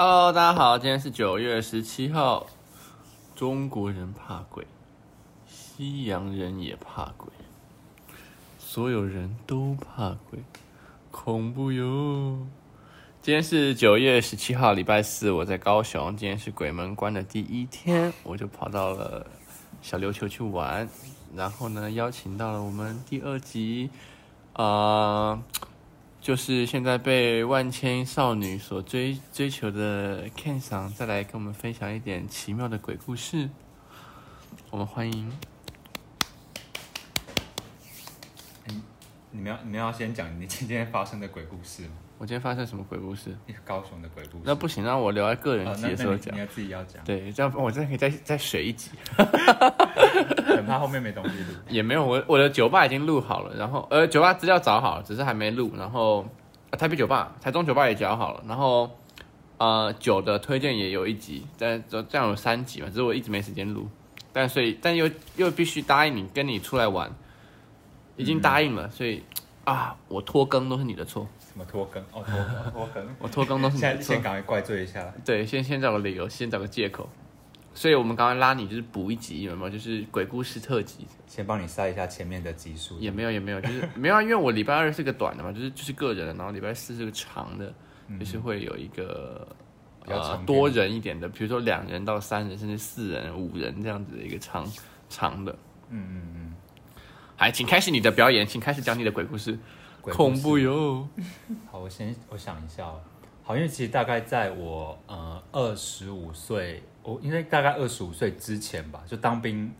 Hello，大家好，今天是九月十七号。中国人怕鬼，西洋人也怕鬼，所有人都怕鬼，恐怖哟。今天是九月十七号，礼拜四，我在高雄。今天是鬼门关的第一天，我就跑到了小琉球去玩。然后呢，邀请到了我们第二集，啊、就是现在被万千少女所追追求的 Ken 桑，再来跟我们分享一点奇妙的鬼故事。我们欢迎。你你们要你们要先讲你今天发生的鬼故事吗？我今天发生什么鬼故事？高雄的鬼故事。那不行，让我留在个人集的时候讲。哦、你，你要自己要讲。对，这样我真的可以再再水一集。很怕后面没东西录。也没有，我我的酒吧已经录好了，然后呃，酒吧资料找好了，只是还没录。然后、呃、台北酒吧、台中酒吧也找好了。然后呃，酒的推荐也有一集，但这这样有三集嘛，只是我一直没时间录。但所以但又又必须答应你跟你出来玩，已经答应了，嗯、所以啊，我拖更都是你的错。什么拖更？哦，拖更，拖更，我拖更都是你。先先赶快怪罪一下。对，先先找个理由，先找个借口。所以我们刚刚拉你就是补一集，有没有？就是鬼故事特辑，先帮你塞一下前面的集数。也没有，也没有，就是没有啊，因为我礼拜二是个短的嘛，就是就是个人的，然后礼拜四是个长的，嗯、就是会有一个呃多人一点的，比如说两人到三人，甚至四人、五人这样子的一个长长的。嗯嗯嗯。好，请开始你的表演，请开始讲你的鬼故事。鬼恐怖哟！好，我先我想一下哦。好，因为其实大概在我呃二十五岁，我应该大概二十五岁之前吧，就当兵，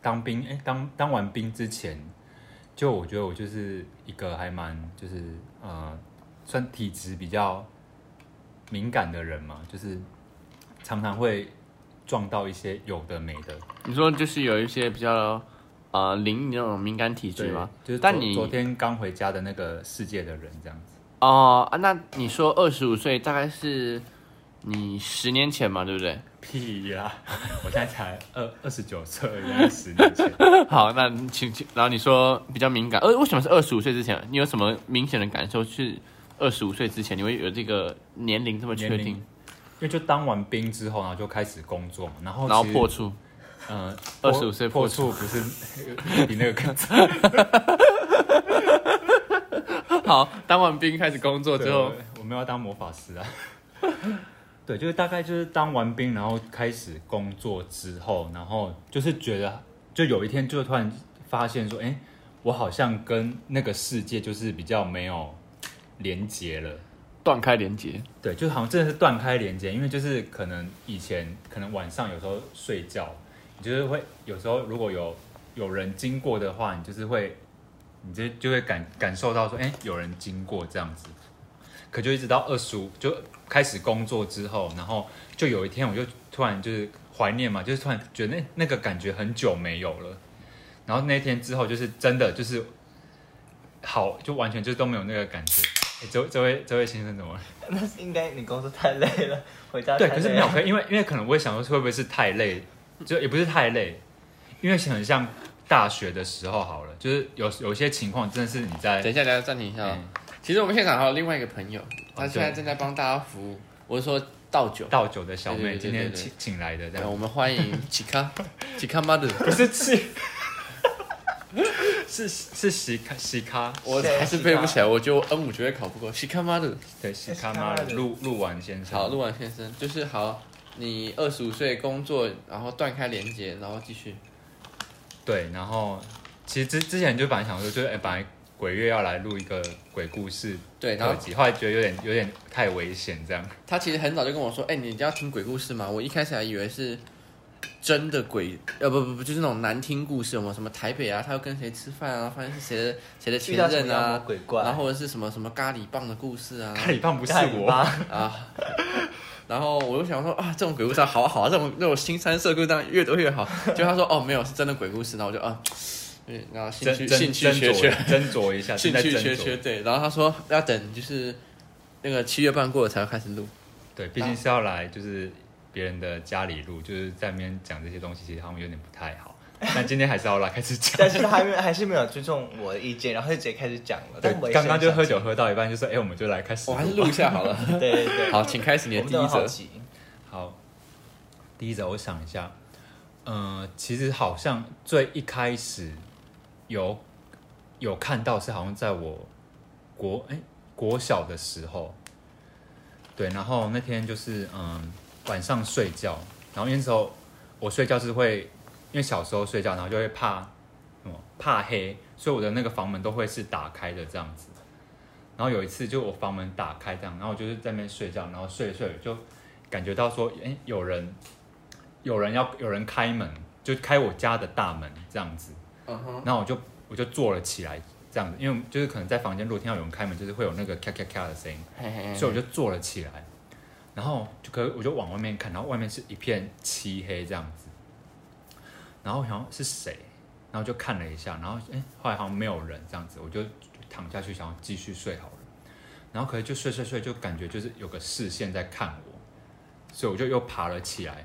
当兵，哎，当当完兵之前，就我觉得我就是一个还蛮就是呃算体质比较敏感的人嘛，就是常常会撞到一些有的没的。你说就是有一些比较。啊，灵那种敏感体质吗？就是但你昨天刚回家的那个世界的人这样子。哦啊，那你说二十五岁大概是你十年前嘛，对不对？屁呀，我现在才二二十九岁，应该十年前。好，那请请，然后你说比较敏感，呃，为什么是二十五岁之前？你有什么明显的感受？是二十五岁之前你会有这个年龄这么确定？因为就当完兵之后，然后就开始工作嘛，然后然后破处。嗯，二十五岁破处不是 比那个更惨。好，当完兵开始工作之后，我们要当魔法师啊。对，就是大概就是当完兵，然后开始工作之后，然后就是觉得，就有一天就突然发现说，哎、欸，我好像跟那个世界就是比较没有连接了，断开连接。对，就好像真的是断开连接，因为就是可能以前可能晚上有时候睡觉。你就是会有时候如果有有人经过的话，你就是会，你就就会感感受到说，哎、欸，有人经过这样子。可就一直到二十五就开始工作之后，然后就有一天我就突然就是怀念嘛，就是突然觉得那那个感觉很久没有了。然后那天之后就是真的就是好，就完全就都没有那个感觉。哎、欸，这位这位这位先生怎么了？那是应该你工作太累了，回家对，可是没有，可因为因为可能我也想说会不会是太累。就也不是太累，因为很像大学的时候好了，就是有有些情况真的是你在等一下，等一下暂停一下。嗯、其实我们现场还有另外一个朋友，他现在正在帮大家服务。我是说倒酒，倒酒的小妹今天请请来的，这样我们欢迎 奇卡奇卡妈的，不是奇，是是西卡西卡，我还是背不起来，我觉得我 N 五绝对考不过西卡妈的，对西卡妈的鹿鹿丸先生，好鹿丸先生就是好。你二十五岁工作，然后断开连接，然后继续。对，然后其实之之前就本来想说，就是哎，本来鬼月要来录一个鬼故事，对，然后后来觉得有点有点太危险这样。他其实很早就跟我说，哎，你要听鬼故事吗？我一开始还以为是真的鬼，呃，不不不，就是那种难听故事，有没有什么台北啊，他要跟谁吃饭啊，发现是谁的谁的前任啊，鬼怪，然后或者是什么什么咖喱棒的故事啊，咖喱棒不是我 啊。然后我就想说啊，这种鬼故事好好啊，这种那种新三色故事这样越多越好。就他说哦，没有是真的鬼故事，然后我就啊，对，然后兴趣兴趣缺缺斟酌一下，兴趣缺缺对。然后他说要等就是那个七月半过了才会开始录。对，毕竟是要来就是别人的家里录，就是在那边讲这些东西，其实他们有点不太好。但今天还是要来开始讲。但是他还没还是没有尊重我的意见，然后就直接开始讲了。对刚刚就喝酒喝到一半，就说：“哎、欸，我们就来开始。”我还是录一下好了。对对对，好，请开始你的第一则。好，第一则我想一下，嗯、呃，其实好像最一开始有有看到是好像在我国哎、欸、国小的时候，对，然后那天就是嗯、呃、晚上睡觉，然后那时候我睡觉是会因为小时候睡觉，然后就会怕什么怕黑，所以我的那个房门都会是打开的这样子。然后有一次就我房门打开这样，然后我就是在那边睡觉，然后睡睡就。感觉到说，哎，有人，有人要有人开门，就开我家的大门这样子。嗯哼。然后我就我就坐了起来，这样子，因为就是可能在房间如果听到有人开门，就是会有那个咔咔咔的声音。嘿嘿嘿。所以我就坐了起来，然后就可我就往外面看，然后外面是一片漆黑这样子。然后好像是谁，然后就看了一下，然后哎，后来好像没有人这样子，我就躺下去想要继续睡好了。然后可能就睡睡睡，就感觉就是有个视线在看我。所以我就又爬了起来，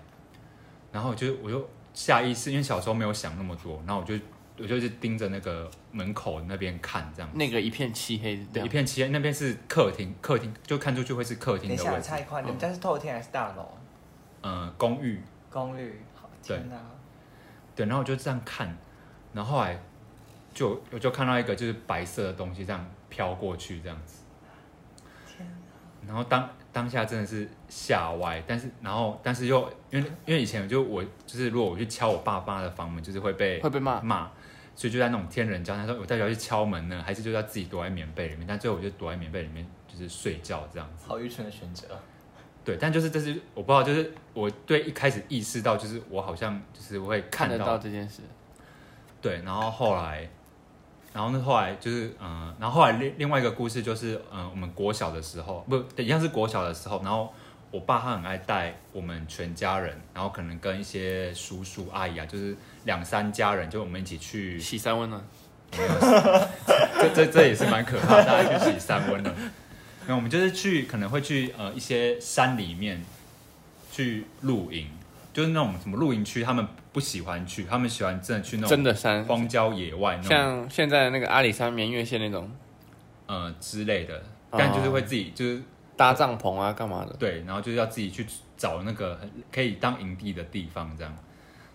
然后我就我就下意识，因为小时候没有想那么多，然后我就我就一直盯着那个门口那边看，这样。那个一片漆黑，对，一片漆黑，那边是客厅，客厅就看出去会是客厅的位置。等一下，猜一块，你们家是透天还是大楼？嗯，公寓。公寓，好，天哪。对，然后我就这样看，然后后来就我就看到一个就是白色的东西这样飘过去，这样子。天哪。然后当。当下真的是吓歪，但是然后但是又因为因为以前就我就是如果我去敲我爸妈的房门，就是会被会被骂骂，所以就在那种天人交战，他说我到底要去敲门呢，还是就要自己躲在棉被里面？但最后我就躲在棉被里面，就是睡觉这样子。好愚蠢的选择。对，但就是这是我不知道，就是我对一开始意识到，就是我好像就是会看得到这件事。对，然后后来。然后呢，后来就是，嗯、呃，然后后来另另外一个故事就是，嗯、呃，我们国小的时候，不，一样是国小的时候，然后我爸他很爱带我们全家人，然后可能跟一些叔叔阿姨啊，就是两三家人，就我们一起去洗三温暖。这这这也是蛮可怕的，大家去洗三温暖。那我们就是去，可能会去呃一些山里面去露营。就是那种什么露营区，他们不喜欢去，他们喜欢真的去那种真的山荒郊野外那种，像现在的那个阿里山绵月线那种，呃之类的，但就是会自己就是搭帐篷啊，干嘛的？对，然后就是要自己去找那个可以当营地的地方，这样。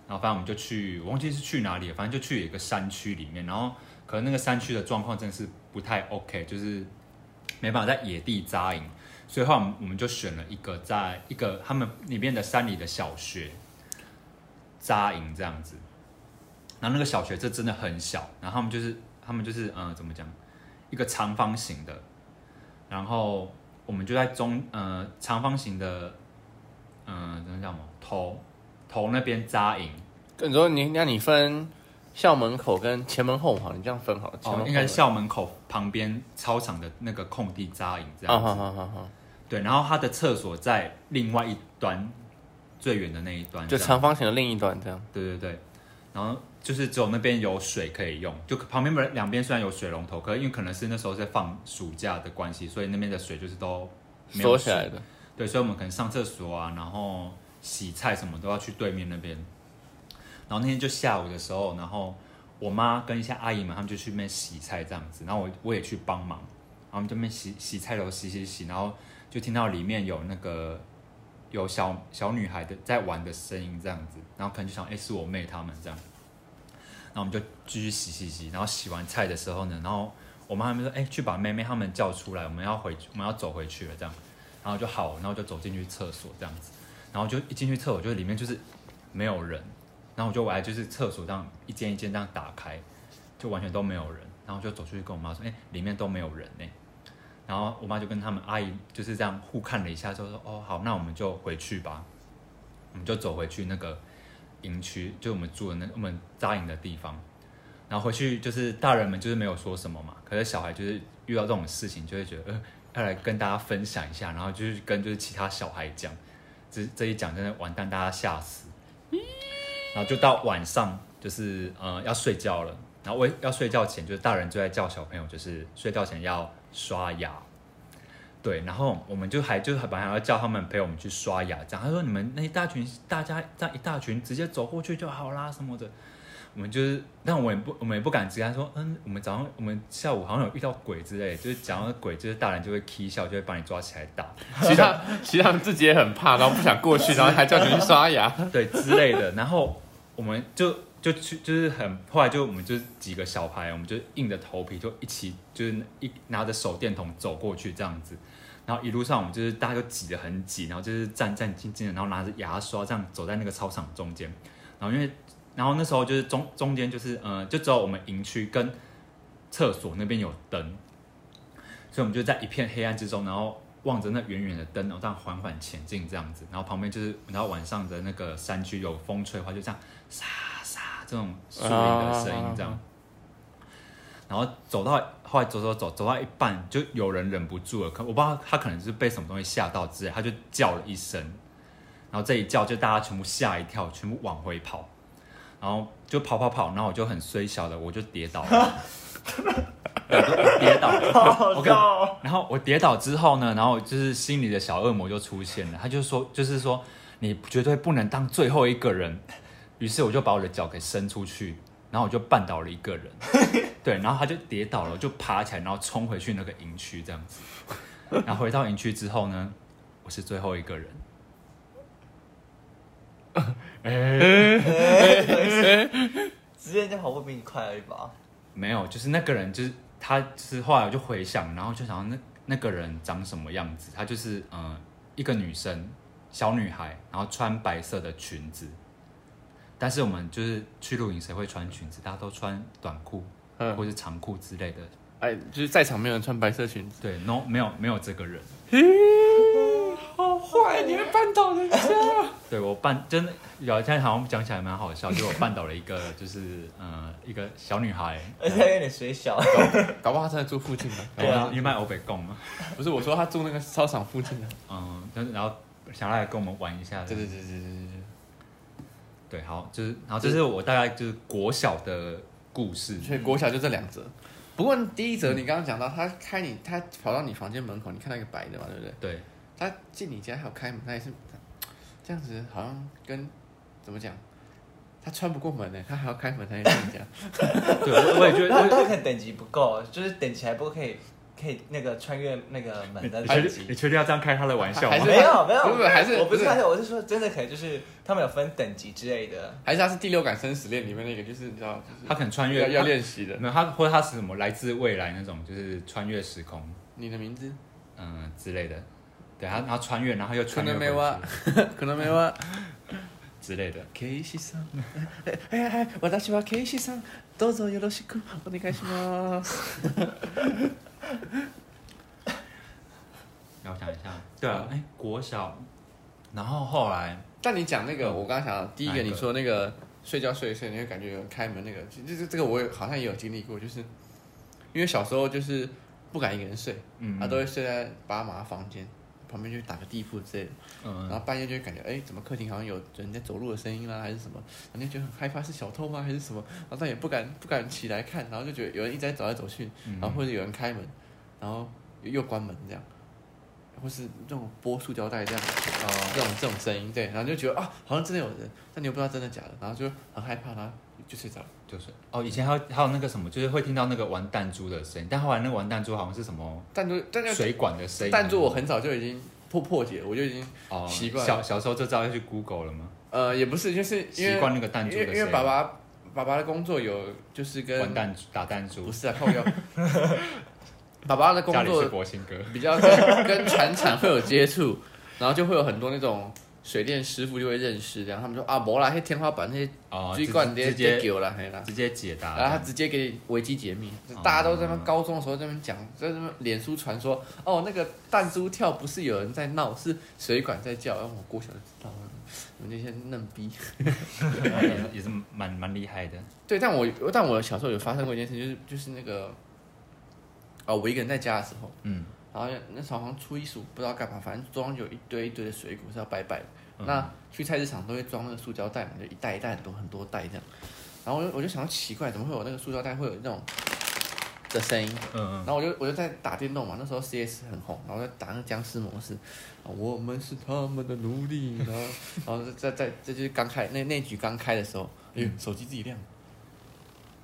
然后反正我们就去，我忘记是去哪里了，反正就去一个山区里面。然后可能那个山区的状况真的是不太 OK，就是没办法在野地扎营。所以后来我们就选了一个在一个他们里面的山里的小学扎营这样子，然后那个小学这真的很小，然后他们就是他们就是嗯、怎么讲，一个长方形的，然后我们就在中呃长方形的嗯、呃、怎么讲嘛头头那边扎营。你说你那你分校门口跟前门后门，你这样分好了？哦，应该是校门口旁边操场的那个空地扎营这样子。好好好好。对，然后他的厕所在另外一端，最远的那一端，就长方形的另一端，这样。对对对，然后就是只有那边有水可以用，就旁边的两边虽然有水龙头，可是因为可能是那时候在放暑假的关系，所以那边的水就是都锁起来的。对，所以我们可能上厕所啊，然后洗菜什么都要去对面那边。然后那天就下午的时候，然后我妈跟一些阿姨们，他们就去那边洗菜这样子，然后我我也去帮忙，然后我们这边洗洗菜都洗洗洗，然后。就听到里面有那个有小小女孩的在玩的声音，这样子，然后可能就想，哎、是我妹他们这样，然后我们就继续洗洗洗，然后洗完菜的时候呢，然后我妈他们说，哎、去把妹妹他们叫出来，我们要回去，我们要走回去了，这样，然后就好，然后就走进去厕所这样子，然后就一进去厕所，就里面就是没有人，然后我就我还就是厕所这样一间一间这样打开，就完全都没有人，然后就走出去跟我妈说，哎、欸，里面都没有人呢。然后我妈就跟他们阿姨就是这样互看了一下，就说：“哦，好，那我们就回去吧。”我们就走回去那个营区，就我们住的那我们扎营的地方。然后回去就是大人们就是没有说什么嘛，可是小孩就是遇到这种事情就会觉得，呃，要来跟大家分享一下，然后就是跟就是其他小孩讲，这这一讲真的完蛋，大家吓死。然后就到晚上就是呃要睡觉了，然后我要睡觉前就是大人就在叫小朋友，就是睡觉前要。刷牙，对，然后我们就还就是本来要叫他们陪我们去刷牙，这样他说你们那一大群大家这样一大群直接走过去就好啦什么的，我们就是，但我也不，我们也不敢直接说，嗯，我们早上，我们下午好像有遇到鬼之类，就是讲到鬼，就是大人就会踢笑，就会把你抓起来打。其他其他们自己也很怕，然后不想过去，然后还叫你去刷牙，对之类的。然后我们就就去，就是很后来就我们就几个小孩，我们就硬着头皮就一起，就是一拿着手电筒走过去这样子。然后一路上我们就是大家都挤得很挤，然后就是战战兢兢的，然后拿着牙刷这样走在那个操场中间。然后因为然后那时候就是中中间就是呃，就只有我们营区跟厕所那边有灯，所以我们就在一片黑暗之中，然后望着那远远的灯，然后这样缓缓前进这样子。然后旁边就是，然后晚上的那个山区有风吹的话，就这样沙沙这种树林的声音这样。然后走到后来走走走走到一半，就有人忍不住了，可我不知道他可能是被什么东西吓到之类，他就叫了一声，然后这一叫就大家全部吓一跳，全部往回跑。然后就跑跑跑，然后我就很衰小的，我就跌倒了，我跌倒了，我跟，然后我跌倒之后呢，然后就是心里的小恶魔就出现了，他就说，就是说你绝对不能当最后一个人。于是我就把我的脚给伸出去，然后我就绊倒了一个人，对，然后他就跌倒了，就爬起来，然后冲回去那个营区这样子，然后回到营区之后呢，我是最后一个人。直接就跑步比你快了一把？没有，就是那个人，就是他，就是后来我就回想，然后就想那那个人长什么样子？他就是嗯、呃，一个女生，小女孩，然后穿白色的裙子。但是我们就是去露营，谁会穿裙子？大家都穿短裤，或者长裤之类的。哎，就是在场没有人穿白色裙子。对，no，没有，没有这个人。好坏，你还绊倒人家？对，我绊真的有，现在好像讲起来蛮好笑，就我绊倒了一个，就是嗯，一个小女孩，而且有点水小，搞不好她正在住附近的。对啊，因为卖欧北贡嘛。不是，我说她住那个操场附近的。嗯，然后想来跟我们玩一下。对对对对对对。对，好，就是，然后这是我大概就是国小的故事，所以国小就这两则。不过第一则你刚刚讲到，他开你，他跑到你房间门口，你看到一个白的嘛，对不对？对。他进你家还有开门，他也是这样子，好像跟怎么讲？他穿不过门呢，他还要开门才能进你家。对，我也觉得，他他可能等级不够，就是等级还不可以，可以那个穿越那个门的等级。你确定要这样开他的玩笑吗？没有没有，不是还是我不是开，我是说真的，可能就是他们有分等级之类的。还是他是第六感生死恋里面那个，就是你知道，他可能穿越要练习的。没有他，或者他是什么来自未来那种，就是穿越时空。你的名字，嗯之类的。对，他然后穿越，然后又穿越回去。可能没有之类的。Casey さん，哎哎哎，私は Casey さん、どうぞよろしくお愿いします。 让我想一下，对啊，哎，国小，然后后来，但你讲那个，我刚刚想到第一个，你说那个睡觉睡一睡，你会感觉有人开门，那个这这这个，我也好像也有经历过，就是因为小时候就是不敢一个人睡，嗯，他都会睡在爸妈房间。旁边就打个地铺之类的，嗯、然后半夜就会感觉，哎，怎么客厅好像有人在走路的声音啦，还是什么？然后就很害怕是小偷吗，还是什么？然后但也不敢不敢起来看，然后就觉得有人一直在走来走去，然后或者有人开门，然后又关门这样，或是这种拨塑胶袋这样，啊、呃，这种这种声音，对，然后就觉得啊，好像真的有人，但你又不知道真的假的，然后就很害怕，然后就睡着了，就睡。哦，以前还有还有那个什么，就是会听到那个玩弹珠的声音，但后来那个玩弹珠好像是什么弹珠，弹珠水管的声音。弹珠我很早就已经。破破解，我就已经习惯、哦。小小时候就知道要去 Google 了吗？呃，也不是，就是习惯那个弹珠的声音。因为爸爸爸爸的工作有就是跟玩弹珠打弹珠，不是啊，靠腰。爸爸的工作比较跟 跟传产会有接触，然后就会有很多那种。水电师傅就会认识，这样他们说啊，没啦，那天花板那些水管直接丢了，嘿啦，直接解答，然后他直接给你维基解密，大家都在那高中的时候在那边讲，在那边脸书传说，哦，那个弹珠跳不是有人在闹，是水管在叫，然后我过小就知道了，那些嫩逼，也是蛮蛮厉害的。对，但我但我小时候有发生过一件事，就是就是那个，哦，我一个人在家的时候，嗯。然后那时候好像初一十五不知道干嘛，反正桌上就有一堆一堆的水果是要拜拜的。嗯、那去菜市场都会装那个塑胶袋嘛，就一袋一袋很多很多袋这样。然后我就我就想到奇怪，怎么会有那个塑胶袋会有那种的声音？嗯嗯。然后我就我就在打电动嘛，那时候 CS 很红，然后在打那个僵尸模式。我们是他们的奴隶。然后然后在在这就是刚开那那局刚开的时候，哎呦，手机自己亮。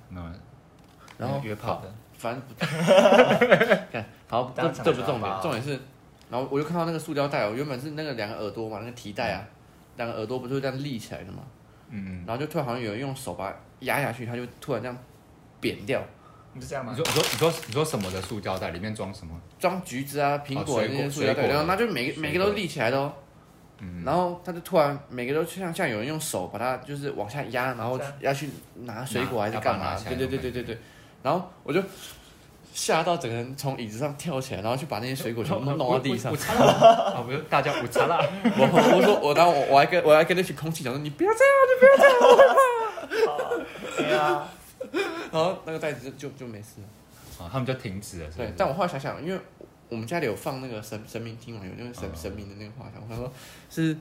那，然后约炮的，反正不 看好，这这不重点，重点是，然后我就看到那个塑胶袋，我原本是那个两个耳朵嘛，那个提袋啊，两个耳朵不是这样立起来的嘛，嗯然后就突然好像有人用手把它压下去，它就突然这样扁掉，你是这样吗你说？你说你说你说什么的塑胶袋里面装什么？装橘子啊、苹果哦那些塑胶袋，然后那就每个每个都立起来的哦。嗯，然后他就突然每个都像像有人用手把它就是往下压，然后要去拿水果还是干嘛？对对对对对对。然后我就吓到整个人从椅子上跳起来，然后去把那些水果全部弄到地上我。擦啦！啊，不是大家我擦啦！我我说我然后我我还跟我还跟那群空气讲说你不要这样，你不要这样，我会怕。对啊，然后那个袋子就就就没事了。啊，他们就停止了，对但我后来想想，因为我们家里有放那个神神明厅嘛，有那个神、嗯神明的那个画像，我想说是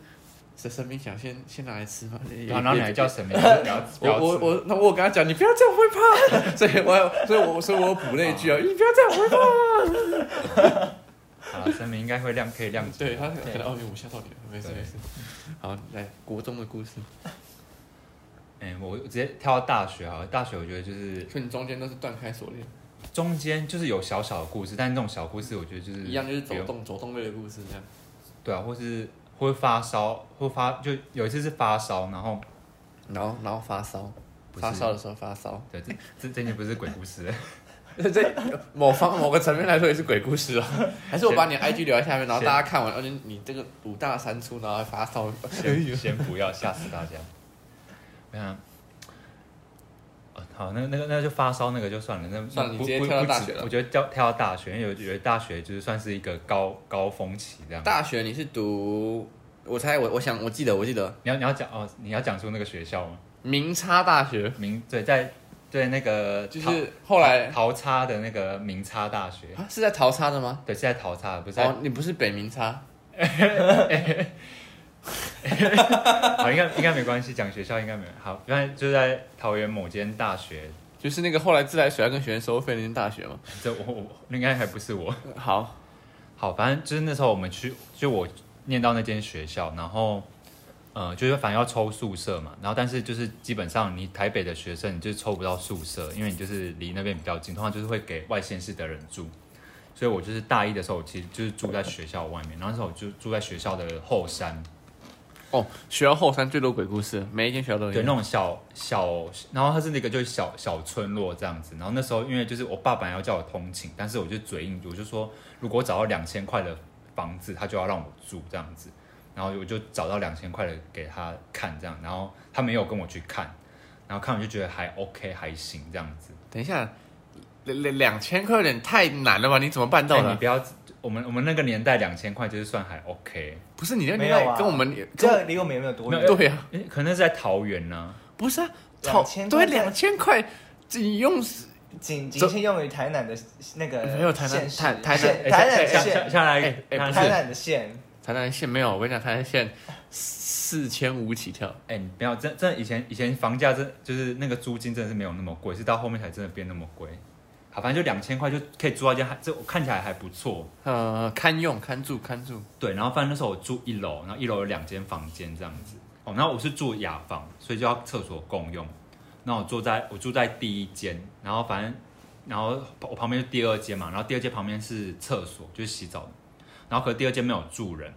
神神明想先先拿来吃嘛。然后你还叫神明不要 不要吃我我我，那我跟他讲，你不要这样，我会怕。所以我有，所以我所以我有补那一句啊，你不要这样，我会怕。好了，神明应该会亮可以谅解。对他可对能哦，我吓到你了，没事对没事。好，来国中的故事，哎、我直接跳到大学啊！大学我觉得就是所以你中间都是断开锁链，中间就是有小小的故事，但是那种小故事我觉得就是一样就是走动走动类的故事这样。对啊，或是会发烧，会发就有一次是发烧，然后然后然后发烧，不是发烧的时候发烧。对这这这件不是鬼故事，这某方某个层面来说也是鬼故事哦。还是我把你的 IG 留在下面，然后大家看完，而且你这个五大三粗，然后还发烧。先先不要吓死大家。我想，哦好，那那个那就发烧那个就算了，那不算了你直接不不止跳到大学了我觉得跳跳到大学，因为我觉得大学就是算是一个高高峰期这样。大学你是读，我猜我我想我记得我记得你要你要讲哦，你要讲出那个学校吗？明差大学，明对在对那个就是后来桃差的那个明差大学，啊是在桃差的吗？对，是在桃差，不是在、哦，你不是北明差，好，应该应该没关系，讲学校应该没。好，原来就是在桃园某间大学，就是那个后来自来水要跟学生收费那间大学嘛。这我我应该还不是我。好，好，反正就是那时候我们去，就我念到那间学校，然后呃，就是反正要抽宿舍嘛，然后但是就是基本上你台北的学生你就是抽不到宿舍，因为你就是离那边比较近，通常就是会给外县市的人住。所以我就是大一的时候，我其实就是住在学校外面，然后那时候我就住在学校的后山，哦，学校后山最多鬼故事，每一间学校都有。对，那种小小，然后它是那个就是小小村落这样子。然后那时候因为就是我爸爸要叫我通勤，但是我就嘴硬，我就说如果我找到两千块的房子，他就要让我住这样子。然后我就找到两千块的给他看这样，然后他没有跟我去看，然后看我就觉得还 OK 还行这样子。等一下，两两两千块有点太难了吧？你怎么办到的？哎你不要，我们我们那个年代两千块就是算还 OK。不是你那没有啊年代跟我们这跟离我们有没有多没远？有对呀，诶可能是在桃园呢、不是啊，炒2000块对两千块，仅用仅仅限用于台南的那个没有台南县市台台南台南的下下县，下来，台南的县，台南县没有，我跟你讲，台南县四千五起跳。哎、你不要，真真的以前以前房价真就是那个租金真的是没有那么贵，是到后面才真的变那么贵。好，反正就两千块就可以租到一间还这看起来还不错。呃，堪用、堪住、堪住。对，然后反正那时候我住一楼，然后一楼有两间房间这样子。哦，然后我是住雅房，所以就要厕所共用。那我住在我住在第一间，然后反正然后我旁边是第二间嘛，然后第二间旁边是厕所，就是洗澡的。然后可是第二间没有住人，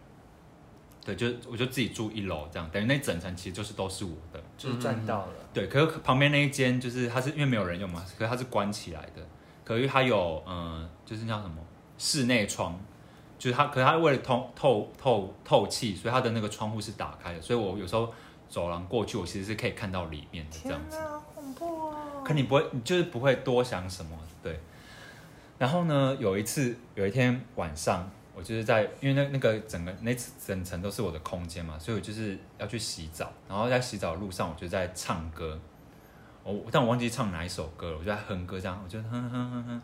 对，就我就自己住一楼这样，等于那整层其实就是都是我的。就是赚到了。对，可是旁边那一间就是它是因为没有人用嘛，可是它是关起来的。可是它有嗯、呃，就是叫什么室内窗，就是它，可是它为了通透透透气，所以它的那个窗户是打开的，所以我有时候走廊过去，我其实是可以看到里面的这样子。好恐怖哦！可你不会，你就是不会多想什么，对。然后呢，有一次有一天晚上，我就是在，因为那那个整个那整层都是我的空间嘛，所以我就是要去洗澡，然后在洗澡的路上，我就在唱歌。我但我忘记唱哪一首歌了，我就在哼歌，这样我就哼哼哼哼，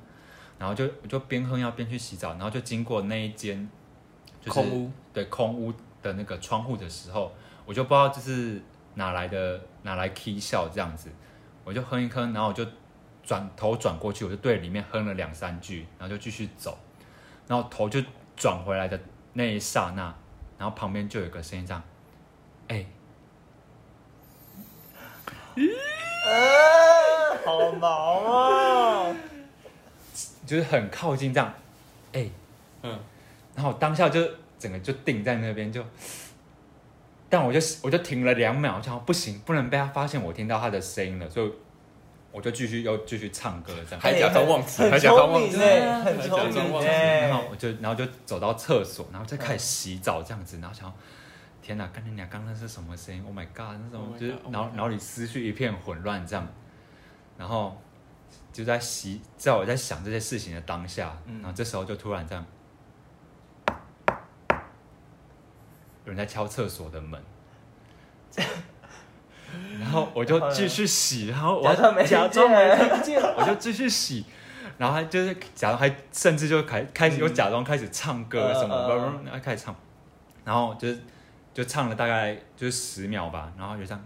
然后就我就边哼要边去洗澡，然后就经过那一间就是空屋，对空屋的那个窗户的时候，我就不知道这是哪来的哪来 key 笑这样子，我就哼一哼，然后我就转头转过去，我就对里面哼了两三句，然后就继续走，然后头就转回来的那一刹那，然后旁边就有一个声音这样，哎、好毛啊！就是很靠近这样，哎、嗯，然后当下就整个就定在那边就，但我就我就停了两秒，我想不行，不能被他发现我听到他的声音了，所以我就继续又继续唱歌这样，还假装忘词，还假装忘词。然后我就然后就走到厕所，然后再开始洗澡这样子，然后想，天哪，刚才你俩刚刚是什么声音？Oh my god，那种 Oh 就是脑脑里思绪一片混乱这样，然后就在洗，在我在想这些事情的当下，然后这时候就突然这样，有人在敲厕所的门。然后我就继续洗，然后我假装没听见。我就继续洗，然后还就是假装还甚至就开开始又假装开始唱歌什么，嗯嗯嗯。然后开始唱，然后就是就唱了大概就是十秒吧，然后就这样，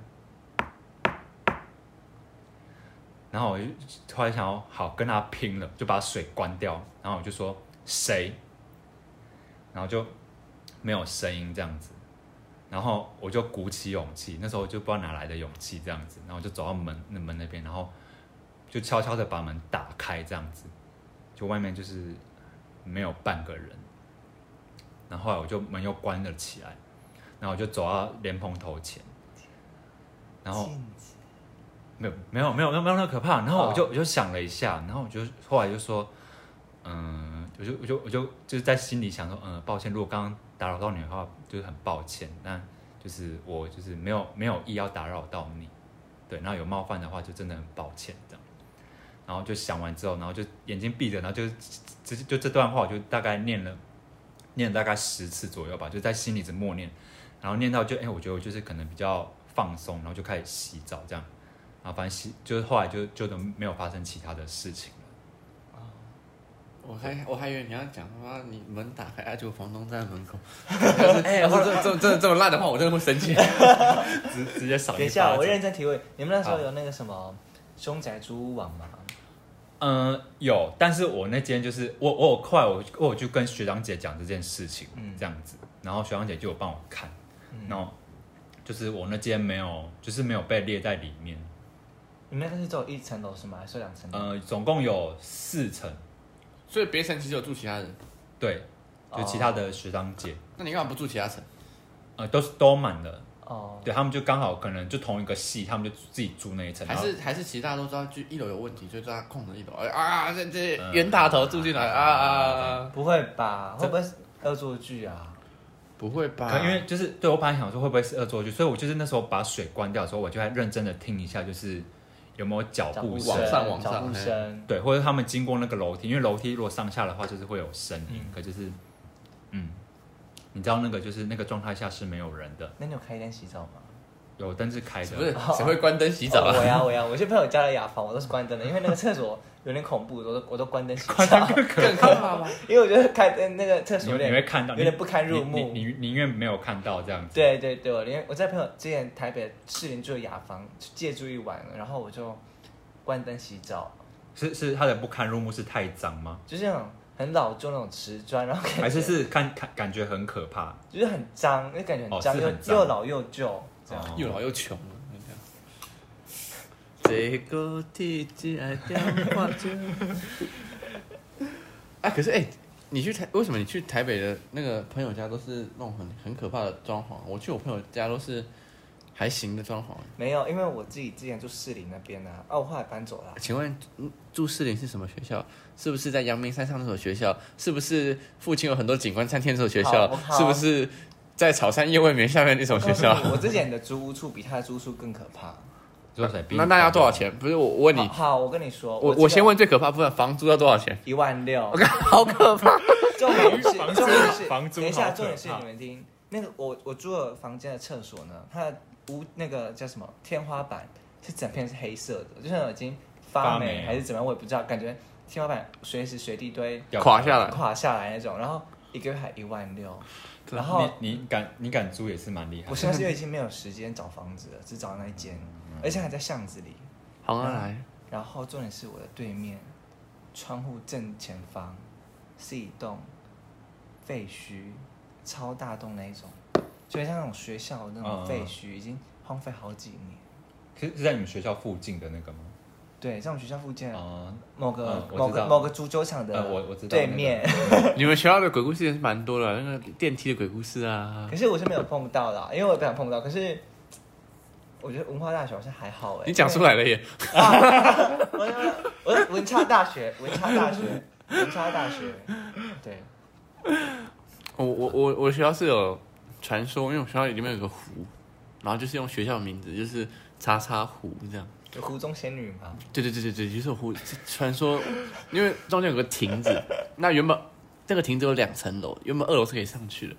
然后我就突然想要好跟他拼了，就把水关掉，然后我就说谁，然后就没有声音这样子。然后我就鼓起勇气，那时候就不知道哪来的勇气，这样子，然后就走到门那门那边，然后就悄悄的把门打开，这样子，就外面就是没有半个人。然后后来我就门又关了起来，然后我就走到莲蓬头前，然后没有没有没有没有没有那么可怕，然后我就我就想了一下，然后我就后来就说，嗯，我就我就我就就是在心里想说，嗯，抱歉，如果刚刚。打扰到你的话，就是很抱歉，但就是我就是没有没有意要打扰到你，对，然后有冒犯的话，就真的很抱歉这样。然后就想完之后，然后就眼睛闭着，然后就就就这段话，我就大概念了念了大概十次左右吧，就在心里一直默念，然后念到就哎，我觉得我就是可能比较放松，然后就开始洗澡这样，然后反正洗就是后来就就都没有发生其他的事情了。我还我还以为你要讲说你门打开，哎，就房东站在门口。哎，要是这这这这么烂的话，我真的会生气。直直接扫。等一下，我认真提问，你们那时候有那个什么凶宅租屋网吗？嗯，有，但是我那间就是我我有快我我有去跟学长姐讲这件事情，嗯，这样子，然后学长姐就有帮我看，然后就是我那间没有，就是没有被列在里面。你们那个是只有一层楼是吗？还是两层楼？呃，总共有四层。所以别层其实有住其他人，对，就其他的学长姐。那你干嘛不住其他层？呃，都是都满的。哦，对他们就刚好可能就同一个系，他们就自己住那一层。还是还是其他都知道，就一楼有问题，就知道空着一楼。哎啊，这这冤大头住进来啊啊！不会吧？会不会是恶作剧啊？不会吧？可因为就是对我本来想说会不会是恶作剧，所以我就是那时候把水关掉的时候，我就在认真的听一下，就是。有没有脚步声？往上往上，脚步声。对，或者他们经过那个楼梯，因为楼梯如果上下的话，就是会有声音。可就是，嗯，你知道那个就是那个状态下是没有人的。那你有开灯洗澡吗？有灯是开的。不是，谁会关灯洗澡啊？我呀我呀，我去朋友家的雅房我都是关灯的，因为那个厕所有点恐怖，我都我都关灯洗澡。更可怕吗？因为我觉得开灯那个厕所有点你会看到，有点不堪入目。你你宁愿没有看到这样子。对对对，我连我在朋友之前台北市林住的雅房借住一晚，然后我就。关灯洗澡，是是他的不堪入目是太脏吗？就是那种很老旧那种瓷砖，然后还是是看看感觉很可怕，就是很脏，那感觉很脏，又又老又旧，这样又老又穷。这个地址爱电话就。啊，可是哎，你去台为什么你去台北的那个朋友家都是那种很很可怕的装潢？我去我朋友家都是。还行的装潢，没有，因为我自己之前住士林那边啊，哦，我后来搬走了。请问住士林是什么学校？是不是在阳明山上那所学校？是不是附近有很多景观餐厅那所学校？是不是在草山夜未眠下面那所学校？我之前的租屋处比他的租处更可怕。那那要多少钱？不是我，我问你。好，我跟你说，我我先问最可怕部分，房租要多少钱？一万六。我 看好可怕。重点是，房租是，房租。等一下，重点是你们听，那个我我租的房间的厕所呢，它的。屋那个叫什么？天花板是整片是黑色的，就像已经发霉还是怎么样，我也不知道。感觉天花板随时随地都会垮下来，垮下来那种。然后一个月还一万六，然后你你敢你敢租也是蛮厉害。我现在是因为已经没有时间找房子了，只找那一间，而且还在巷子里。好啊，来。然后重点是我的对面，窗户正前方是一栋废墟，超大栋那一种。就像那种学校那种废墟，已经荒废好几年。是是在你们学校附近的那个吗？对，在我们学校附近哦，某个、嗯某个某个足球场的呃我我知道对面。你们学校的鬼故事也是蛮多的，那个电梯的鬼故事啊可。是我是没有碰到啦，因为我也不想碰到。可是我觉得文化大学好像还好哎。你讲出来了耶！我我文差大学，文差大学，文差大学，对，我我我我学校是有传说，因为我学校里面有个湖，然后就是用学校名字，就是叉叉湖这样。有湖中仙女嘛。对对对对对，就是湖传 说，因为中间有个亭子，那原本那个亭子有两层楼，原本二楼是可以上去的，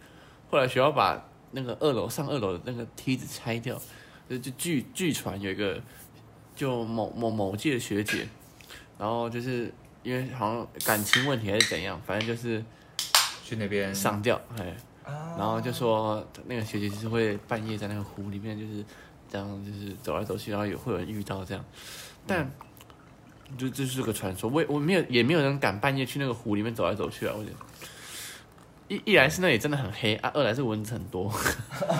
后来学校把那个二楼上二楼的那个梯子拆掉，就就据据传有一个就某某某届的学姐，然后就是因为好像感情问题还是怎样，反正就是去那边上吊，哎。啊然后就说那个学姐就是会半夜在那个湖里面就是这样就是走来走去，然后也会有人遇到这样，但就这是个传说，我也我没有也没有人敢半夜去那个湖里面走来走去啊，我觉得。一一来是那里真的很黑啊，二来是蚊子很多，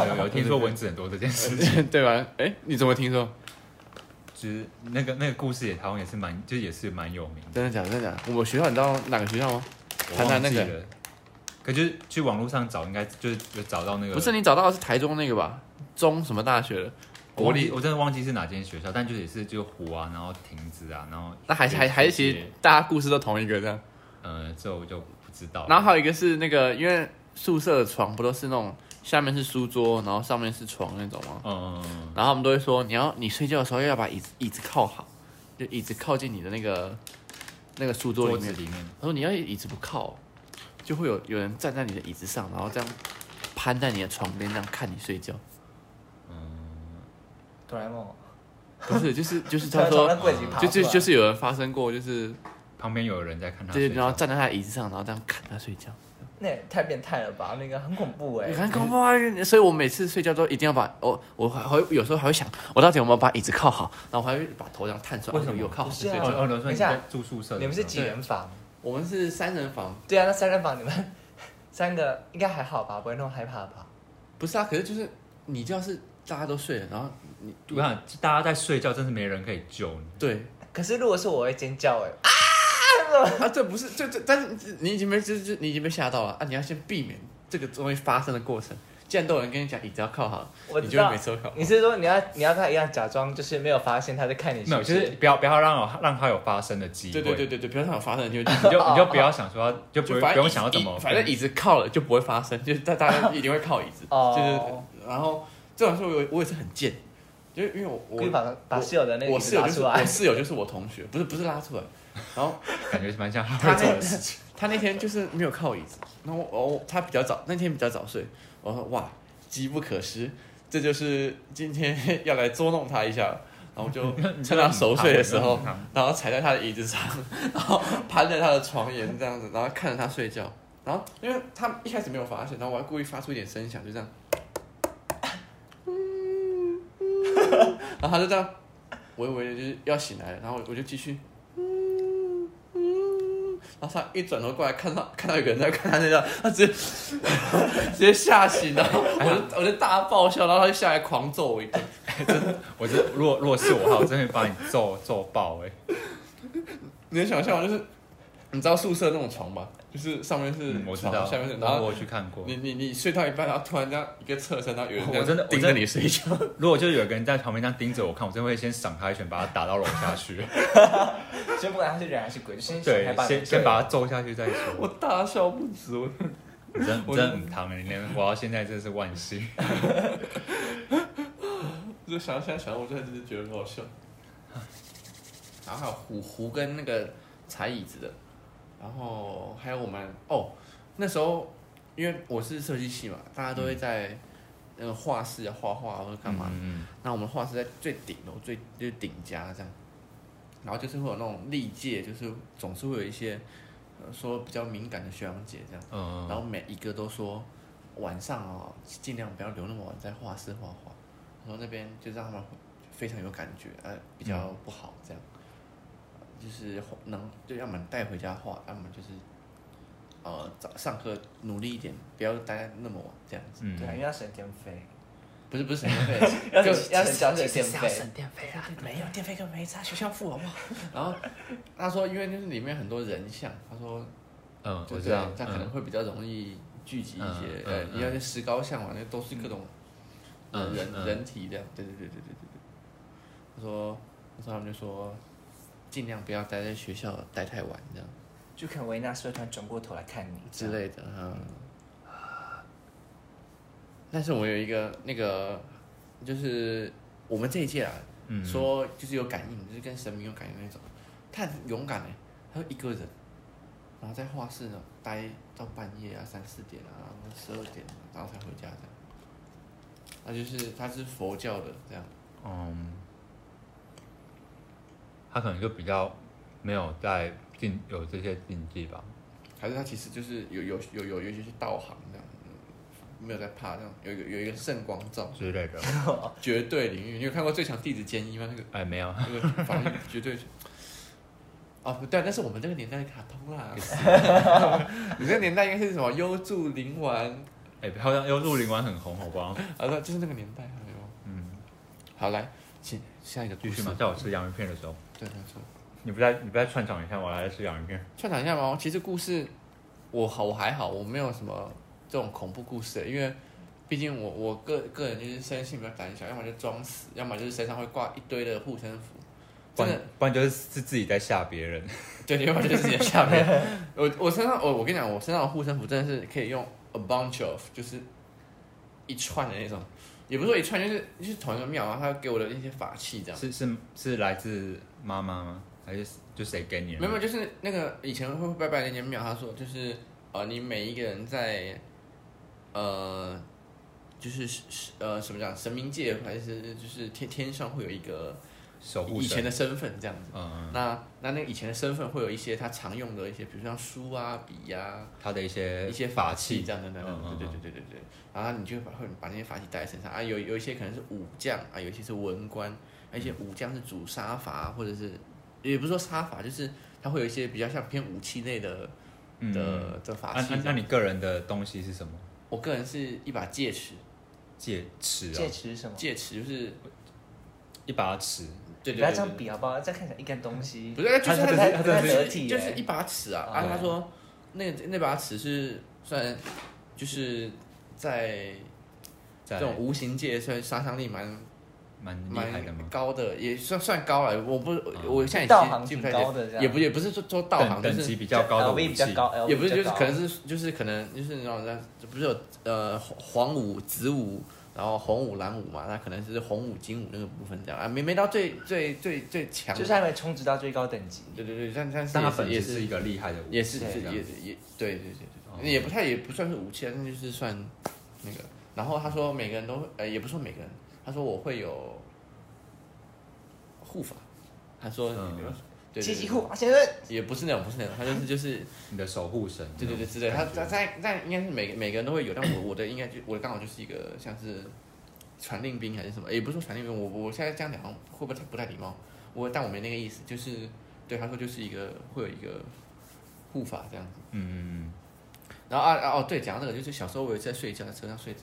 有有听说蚊子很多这件事情，对吧？哎，你怎么听说？就是那个那个故事也好像也是蛮，就也是蛮有名的。真的假的？真的假的？我们学校你知道哪个学校吗？我台南那个忘记了，可就是去网络上找，应该就是有找到那个。不是你找到的是台中那个吧？中什么大学的？国立我，我真的忘记是哪间学校，但就也是就湖啊，然后亭子啊，然后那还是还还是其实大家故事都同一个这样。呃，这我就不知道。然后还有一个是那个，因为宿舍的床不都是那种下面是书桌，然后上面是床那种吗？嗯，然后他们都会说，你要你睡觉的时候要把椅子椅子靠好，就椅子靠近你的那个那个书桌里面。里面，他说你要椅子不靠，就会有有人站在你的椅子上，然后这样攀在你的床边，这样看你睡觉。哆啦 A 梦，不是，就是就是他从说就就就是有人发生过，就是旁边有人在看他就是睡觉。然后站在他的椅子上，然后这样看他睡觉。那也太变态了吧？那个很恐怖哎你。看恐怖啊！所以我每次睡觉都一定要把我我还会有时候还会想，我到底有没有把椅子靠好，然后我还会把头这样探出来，为什么有靠等一下住宿舍你们是几人房？我们是三人房，对啊，那三人房你们 三个应该还好吧？不会那么害怕吧？不是啊？可是就是你就要是大家都睡了，然后你我想大家在睡觉，真是没人可以救你。对可是如果是我会尖叫哎。啊，这不是这这，但是你已经被就是你已经被吓到了啊！你要先避免这个东西发生的过程。既然都有人跟你讲椅子要靠好，你就会我知道每次都靠好。你是说你要你要跟他一样假装就是没有发现他在看你是没有，就是是不要不要让有让他有发生的机会。对对对对对，不要让有发生的机会。你就你就不要想说要，就不用不用想要怎么，反正椅子靠了就不会发生，就是大大家一定会靠椅子，哦就是然后这种时候我我也是很贱，就是因为我我可以把把室友的那个我室友就是拉出来。我室友就是我同学，不是不是拉出来，然后感觉蛮像他那的事情。他那天就是没有靠椅子，然后我我他比较早那天比较早睡，我说哇机不可失，这就是今天要来捉弄他一下，然后 就趁他熟睡的时候，然后踩在他的椅子上，然后攀在他的床沿这样子，然后看着他睡觉，然后因为他一开始没有发现，然后我还故意发出一点声响，就这样，然后他就这样微微的就是要醒来了，然后我就继续。嗯嗯然后他一转头过来，看到看到有个人在看他那个，他直接 直接吓醒，然后我就我就大爆笑，然后他就下来狂揍我一顿。我这如果如果是我的话，我真的会把你揍揍爆哎、你能想象吗？就是你知道宿舍那种床吧？就是上面是嗯，我知床，道，下面是，然后我去看过。你你你睡到一半，然后突然这样一个侧身，然后有人我真的盯着你睡觉。如果就是有个人在旁边这样盯着我看，我真的会先赏他一拳，把他打到楼下去。先不管他是人还是鬼，就先对先把，先先把他揍下去再说 我。大笑不止，我你真我你真的很疼哎，你连我到现在真的是万幸。就想现在想到，我真的就是觉得很好笑。然后还有虎虎跟那个踩椅子的，然后还有我们哦，那时候因为我是设计系嘛，大家都会在那个画室啊画画或者干嘛。嗯那我们画室在最顶楼最就是顶家这样，然后就是会有那种历届，就是总是会有一些呃说比较敏感的学长姐这样。嗯，然后每一个都说晚上哦，尽量不要留那么晚在画室画画，然后那边就让他们非常有感觉，呃，比较不好这样，就是能就要么带回家画，要么就是呃早上课努力一点，不要待那么晚这样子。嗯对啊，因为要省电费。不是不是省电费，要就要交这个电费，省电费啊，没有电费跟没差，学校付好不好？然后他说，因为就是里面很多人像，他说，嗯，就我知道，他可能会比较容易聚集一些，嗯呃，嗯你要是石膏像嘛，那都是各种嗯人嗯人体这样，对对对对对对对。他说，他说他们就说，尽量不要待在学校待太晚这样就可能维纳斯会突然转过头来看你之类的，嗯。但是我有一个那个，就是我们这一届啊，嗯说就是有感应，就是跟神明有感应那种。他很勇敢哎，他就一个人，然后在画室呢待到半夜啊，三四点啊，十二点，然后才回家这样。他就是他是佛教的这样。嗯，他可能就比较没有在禁有这些禁忌吧。还是他其实就是有有有有有一些道行这样，没有在怕这样。有一个有一个圣光照之类的。绝对领域，你有看过《最强弟子监一》吗？那个哎，没有。那个 法律绝对。哦，不对，那是我们这个年代的卡通啦。你这个年代应该是什么？幽助灵丸。哎，好像幽助灵丸很红，好不好？啊，对，就是那个年代。嗯，好，来，请下一个继续嘛。在我吃洋芋片的时候，对，没错。你不在，你不在串场一下，我来吃洋芋片。串场一下吗？其实故事，我好，我还好，我没有什么这种恐怖故事，因为毕竟我我个个人就是生性比较胆小，要么就装死，要么就是身上会挂一堆的护身符。不然，不然就是是自己在吓别人。对，要么就是自己在吓别人。我 我身上，我我跟你讲，我身上的护身符真的是可以用 a bunch of，就是一串的那种，也不是说一串，就是就是同一个庙然后，他给我的那些法器这样。是是是来自妈妈吗？还是就谁给你的？没有，就是那个以前会拜拜那间庙，他说就是呃，你每一个人在呃，就是呃什么讲神明界还是就是天天上会有一个守护以前的身份这样子。嗯嗯。那那那个以前的身份会有一些他常用的一些，比如像书啊、笔呀、啊，他的一些一些法器这样的，等等。嗯对对对对对对。然后你就把会把那些法器带在身上啊，有有一些可能是武将啊，有一些是文官，有一些武将是主杀伐或者是。也不是说杀法，就是它会有一些比较像偏武器类的、嗯、的的法器。那、啊、那你个人的东西是什么？我个人是一把戒尺。戒尺啊？戒尺是什么？戒尺就是一把尺。对对，对，对，不要这样比好不好？这样看起来一根东西。不是，就是它不太不太得体，就是一把尺啊。啊，他说那那把尺是算就是在这种无形界算杀伤力蛮。蛮厉害的吗？高的也算算高了，我不，嗯、我现在道行挺高的，也不也不是说说道行，等级比较高的武器，比较高，也不是就是可能是就是可能就是那种不是有呃黄武、紫武，然后红武、蓝武嘛，那可能是红武、金武那个部分这样。啊，没没到最最最最强，就是还没充值到最高等级。对对对，但但是它本也是一个厉害的武器，也是也也也对对对对，也不太也不算是武器，但就是算那个。然后他说每个人都呃也不说每个人，他说我会有。护法，他说，嗯、对积极护法先生，也不是那种，不是那种，他就是就是你的守护神，对对对之类，他他在在应该是每每个人都会有，但我我的应该就我刚好就是一个像是传令兵还是什么，也不是说传令兵，我我现在这样讲会不会不太礼貌？我但我没那个意思，就是对他说就是一个会有一个护法这样子，嗯嗯嗯，然后啊啊哦对，讲到这个就是小时候我有在睡觉，在车上睡着，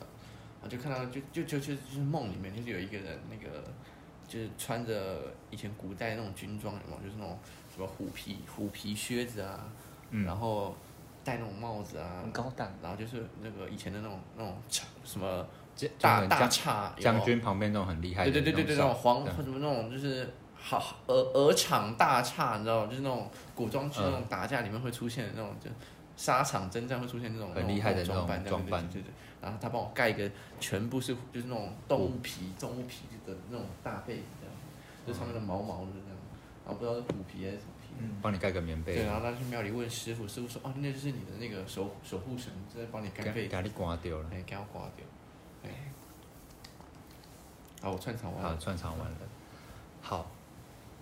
然后就看到就就就就就是梦里面就是有一个人那个。就是穿着以前古代那种军装，有没有？就是那种什么虎皮虎皮靴子啊，嗯、然后戴那种帽子啊，很高档。然后就是那个以前的那种那种什么大大叉将军旁边那种很厉害的，对对对对对，那种黄什么那种就是好鹅鹅场大叉，你知道吗？就是那种古装剧那种打架里面会出现的那种，就沙场征战会出现那种很厉害的装扮，装扮，对对对。然后他帮我盖一个全部是就是那种动物皮动物皮的那种大被子这样，就上面的毛毛的这样，然后不知道是虎皮还是什么皮，嗯，帮你盖个棉被。对，然后他去庙里问师傅，师傅说哦，那就是你的那个守守护神在帮你盖被子。给你刮掉了。哎，给我刮掉。哎，好，我串场完了。好，串场完了。好，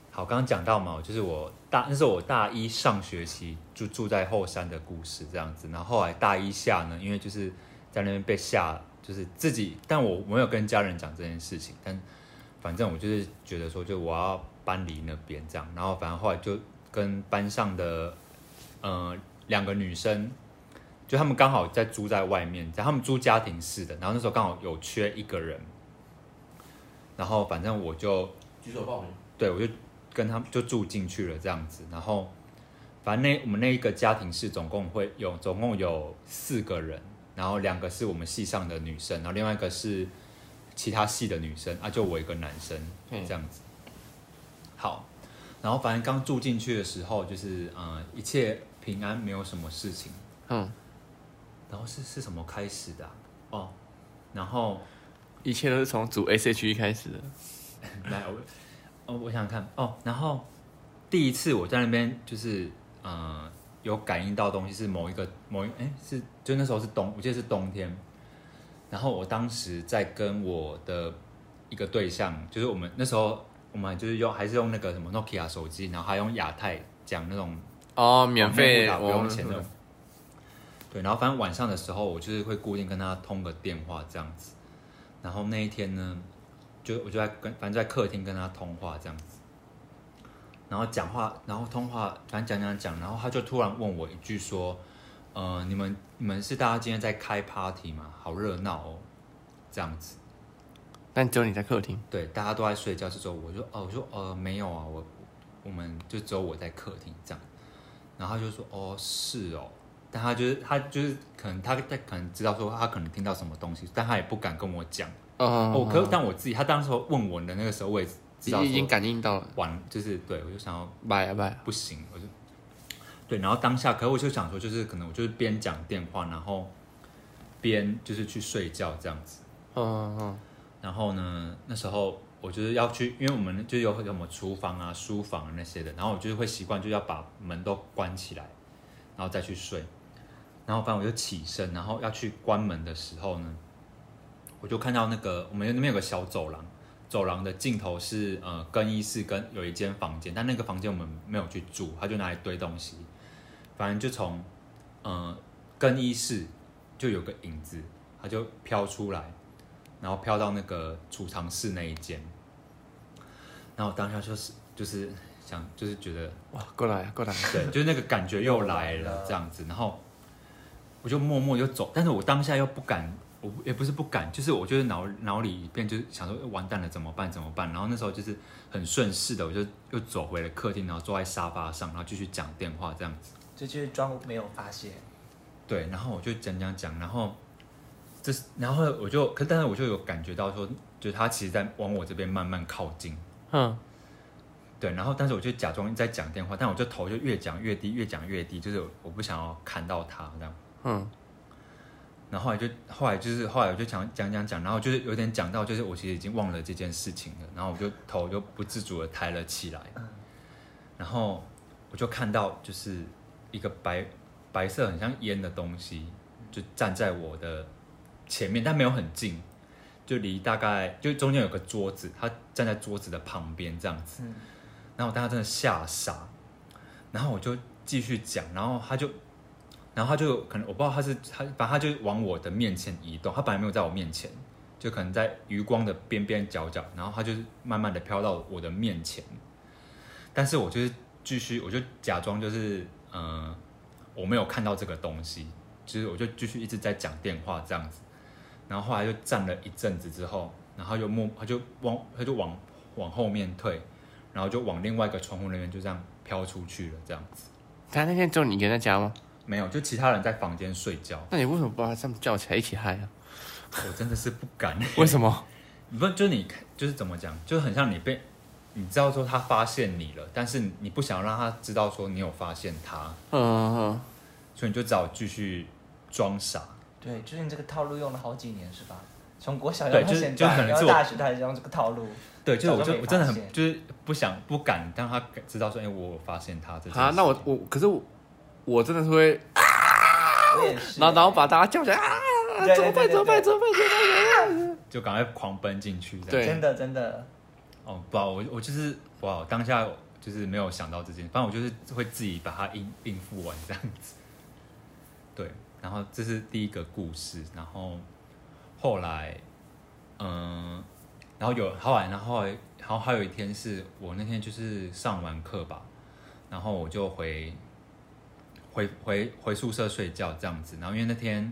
好，刚刚讲到嘛，就是我大那是我大一上学期就住在后山的故事这样子，然后后来大一下呢，因为就是。在那边被吓，就是自己，但我没有跟家人讲这件事情，但反正我就是觉得说，就我要搬离那边这样，然后反正后来就跟班上的，嗯，两个女生，就他们刚好在租在外面，在他们租家庭式的，然后那时候刚好有缺一个人，然后反正我就举手报名，对我就跟他们就住进去了这样子，然后反正那我们那一个家庭是总共会有总共有四个人，然后两个是我们系上的女生，然后另外一个是其他系的女生啊，就我一个男生这样子。好，然后反正刚住进去的时候就是嗯、呃、一切平安，没有什么事情。嗯，然后是是什么开始的、啊？哦，然后。一切都是从组 SHE 开始的。来，我，哦，我想想看哦。然后第一次我在那边就是，呃，有感应到东西是某一个某一哎是就那时候是冬，我记得是冬天。然后我当时在跟我的一个对象，就是我们那时候我们就是用还是用那个什么 Nokia 手机，然后还用亚太讲那种哦免费打不用钱的。对，然后反正晚上的时候，我就是会固定跟他通个电话这样子。然后那一天呢，就我就在跟，反正在客厅跟他通话这样子，然后讲话，然后通话，反正讲讲讲，然后他就突然问我一句说，呃，你们你们是大家今天在开 party 吗？好热闹哦，这样子。但只有你在客厅？对，大家都在睡觉，这时候我就哦，我说呃没有啊，我我们就只有我在客厅这样，然后他就说哦是哦。但他就是他就是可能他他可能知道说他可能听到什么东西，但他也不敢跟我讲。哦，我可但我自己，他当时问我的那个时候，我也知道已经感应到了。完就是对我就想要拜啊拜，不行，我就对。然后当下，可我就想说，就是可能我就是边讲电话，然后边就是去睡觉这样子。嗯嗯。然后呢，那时候我就是要去，因为我们就有什么厨房啊、书房啊那些的，然后我就是会习惯就要把门都关起来，然后再去睡。然后反正我就起身，然后要去关门的时候呢，我就看到那个我们那边有个小走廊，走廊的尽头是呃更衣室跟有一间房间，但那个房间我们没有去住，他就拿来堆东西。反正就从呃更衣室就有个影子，它就飘出来，然后飘到那个储藏室那一间。然后当下就是就是想就是觉得哇过来过来，对，就是那个感觉又来了这样子，然后。我就默默就走，但是我当下又不敢，我也不是不敢，就是我就是脑脑里一边就是想说完蛋了怎么办怎么办，然后那时候就是很顺势的，我就又走回了客厅，然后坐在沙发上，然后继续讲电话这样子，就就是装没有发现，对，然后我就讲讲讲，然后这是然后我就可但是我就有感觉到说，就是他其实在往我这边慢慢靠近，嗯，对，然后但是我就假装在讲电话，但我就头就越讲越低，越讲越低，就是我不想要看到他这样。嗯，然后后来就后来就是后来我就讲讲讲讲，然后就是有点讲到，就是我其实已经忘了这件事情了，然后我就头就不自主的抬了起来，然后我就看到就是一个白白色很像烟的东西，就站在我的前面，但没有很近，就离大概就中间有个桌子，他站在桌子的旁边这样子，然后我当时真的吓傻，然后我就继续讲，然后他就。然后他就可能我不知道他是他，反正他就往我的面前移动。他本来没有在我面前，就可能在余光的边边角角。然后他就慢慢的飘到我的面前。但是我就是继续，我就假装就是嗯、我没有看到这个东西，就是我就继续一直在讲电话这样子。然后后来就站了一阵子之后，然后就默他就往他就往往后面退，然后就往另外一个窗户那边就这样飘出去了这样子。他那天只有你一个人在家吗？没有，就其他人在房间睡觉。那你为什么不把他这么叫起来一起嗨啊？我真的是不敢。为什么？不，就你就是怎么讲，就是很像你被你知道说他发现你了，但是你不想让他知道说你有发现他。嗯。所以你就只好继续装傻。对，就是你这个套路用了好几年是吧？从国小用到现在，然后大学他用这个套路。对，就是我就我真的很就是不想不敢让他知道说，哎，我发现他这。啊，那我我可是我。我真的是会啊，然后然后把大家叫起来啊，怎么办？怎么办？怎么办？怎么办，就赶快狂奔进去。对，真的真的。哦，不，我我就是哇，当下就是没有想到这件，反正我就是会自己把它应应付完这样子。对，然后这是第一个故事，然后后来，嗯，然后有后来，然后然后还有一天是我那天就是上完课吧，然后我就回。回回回宿舍睡觉这样子，然后因为那天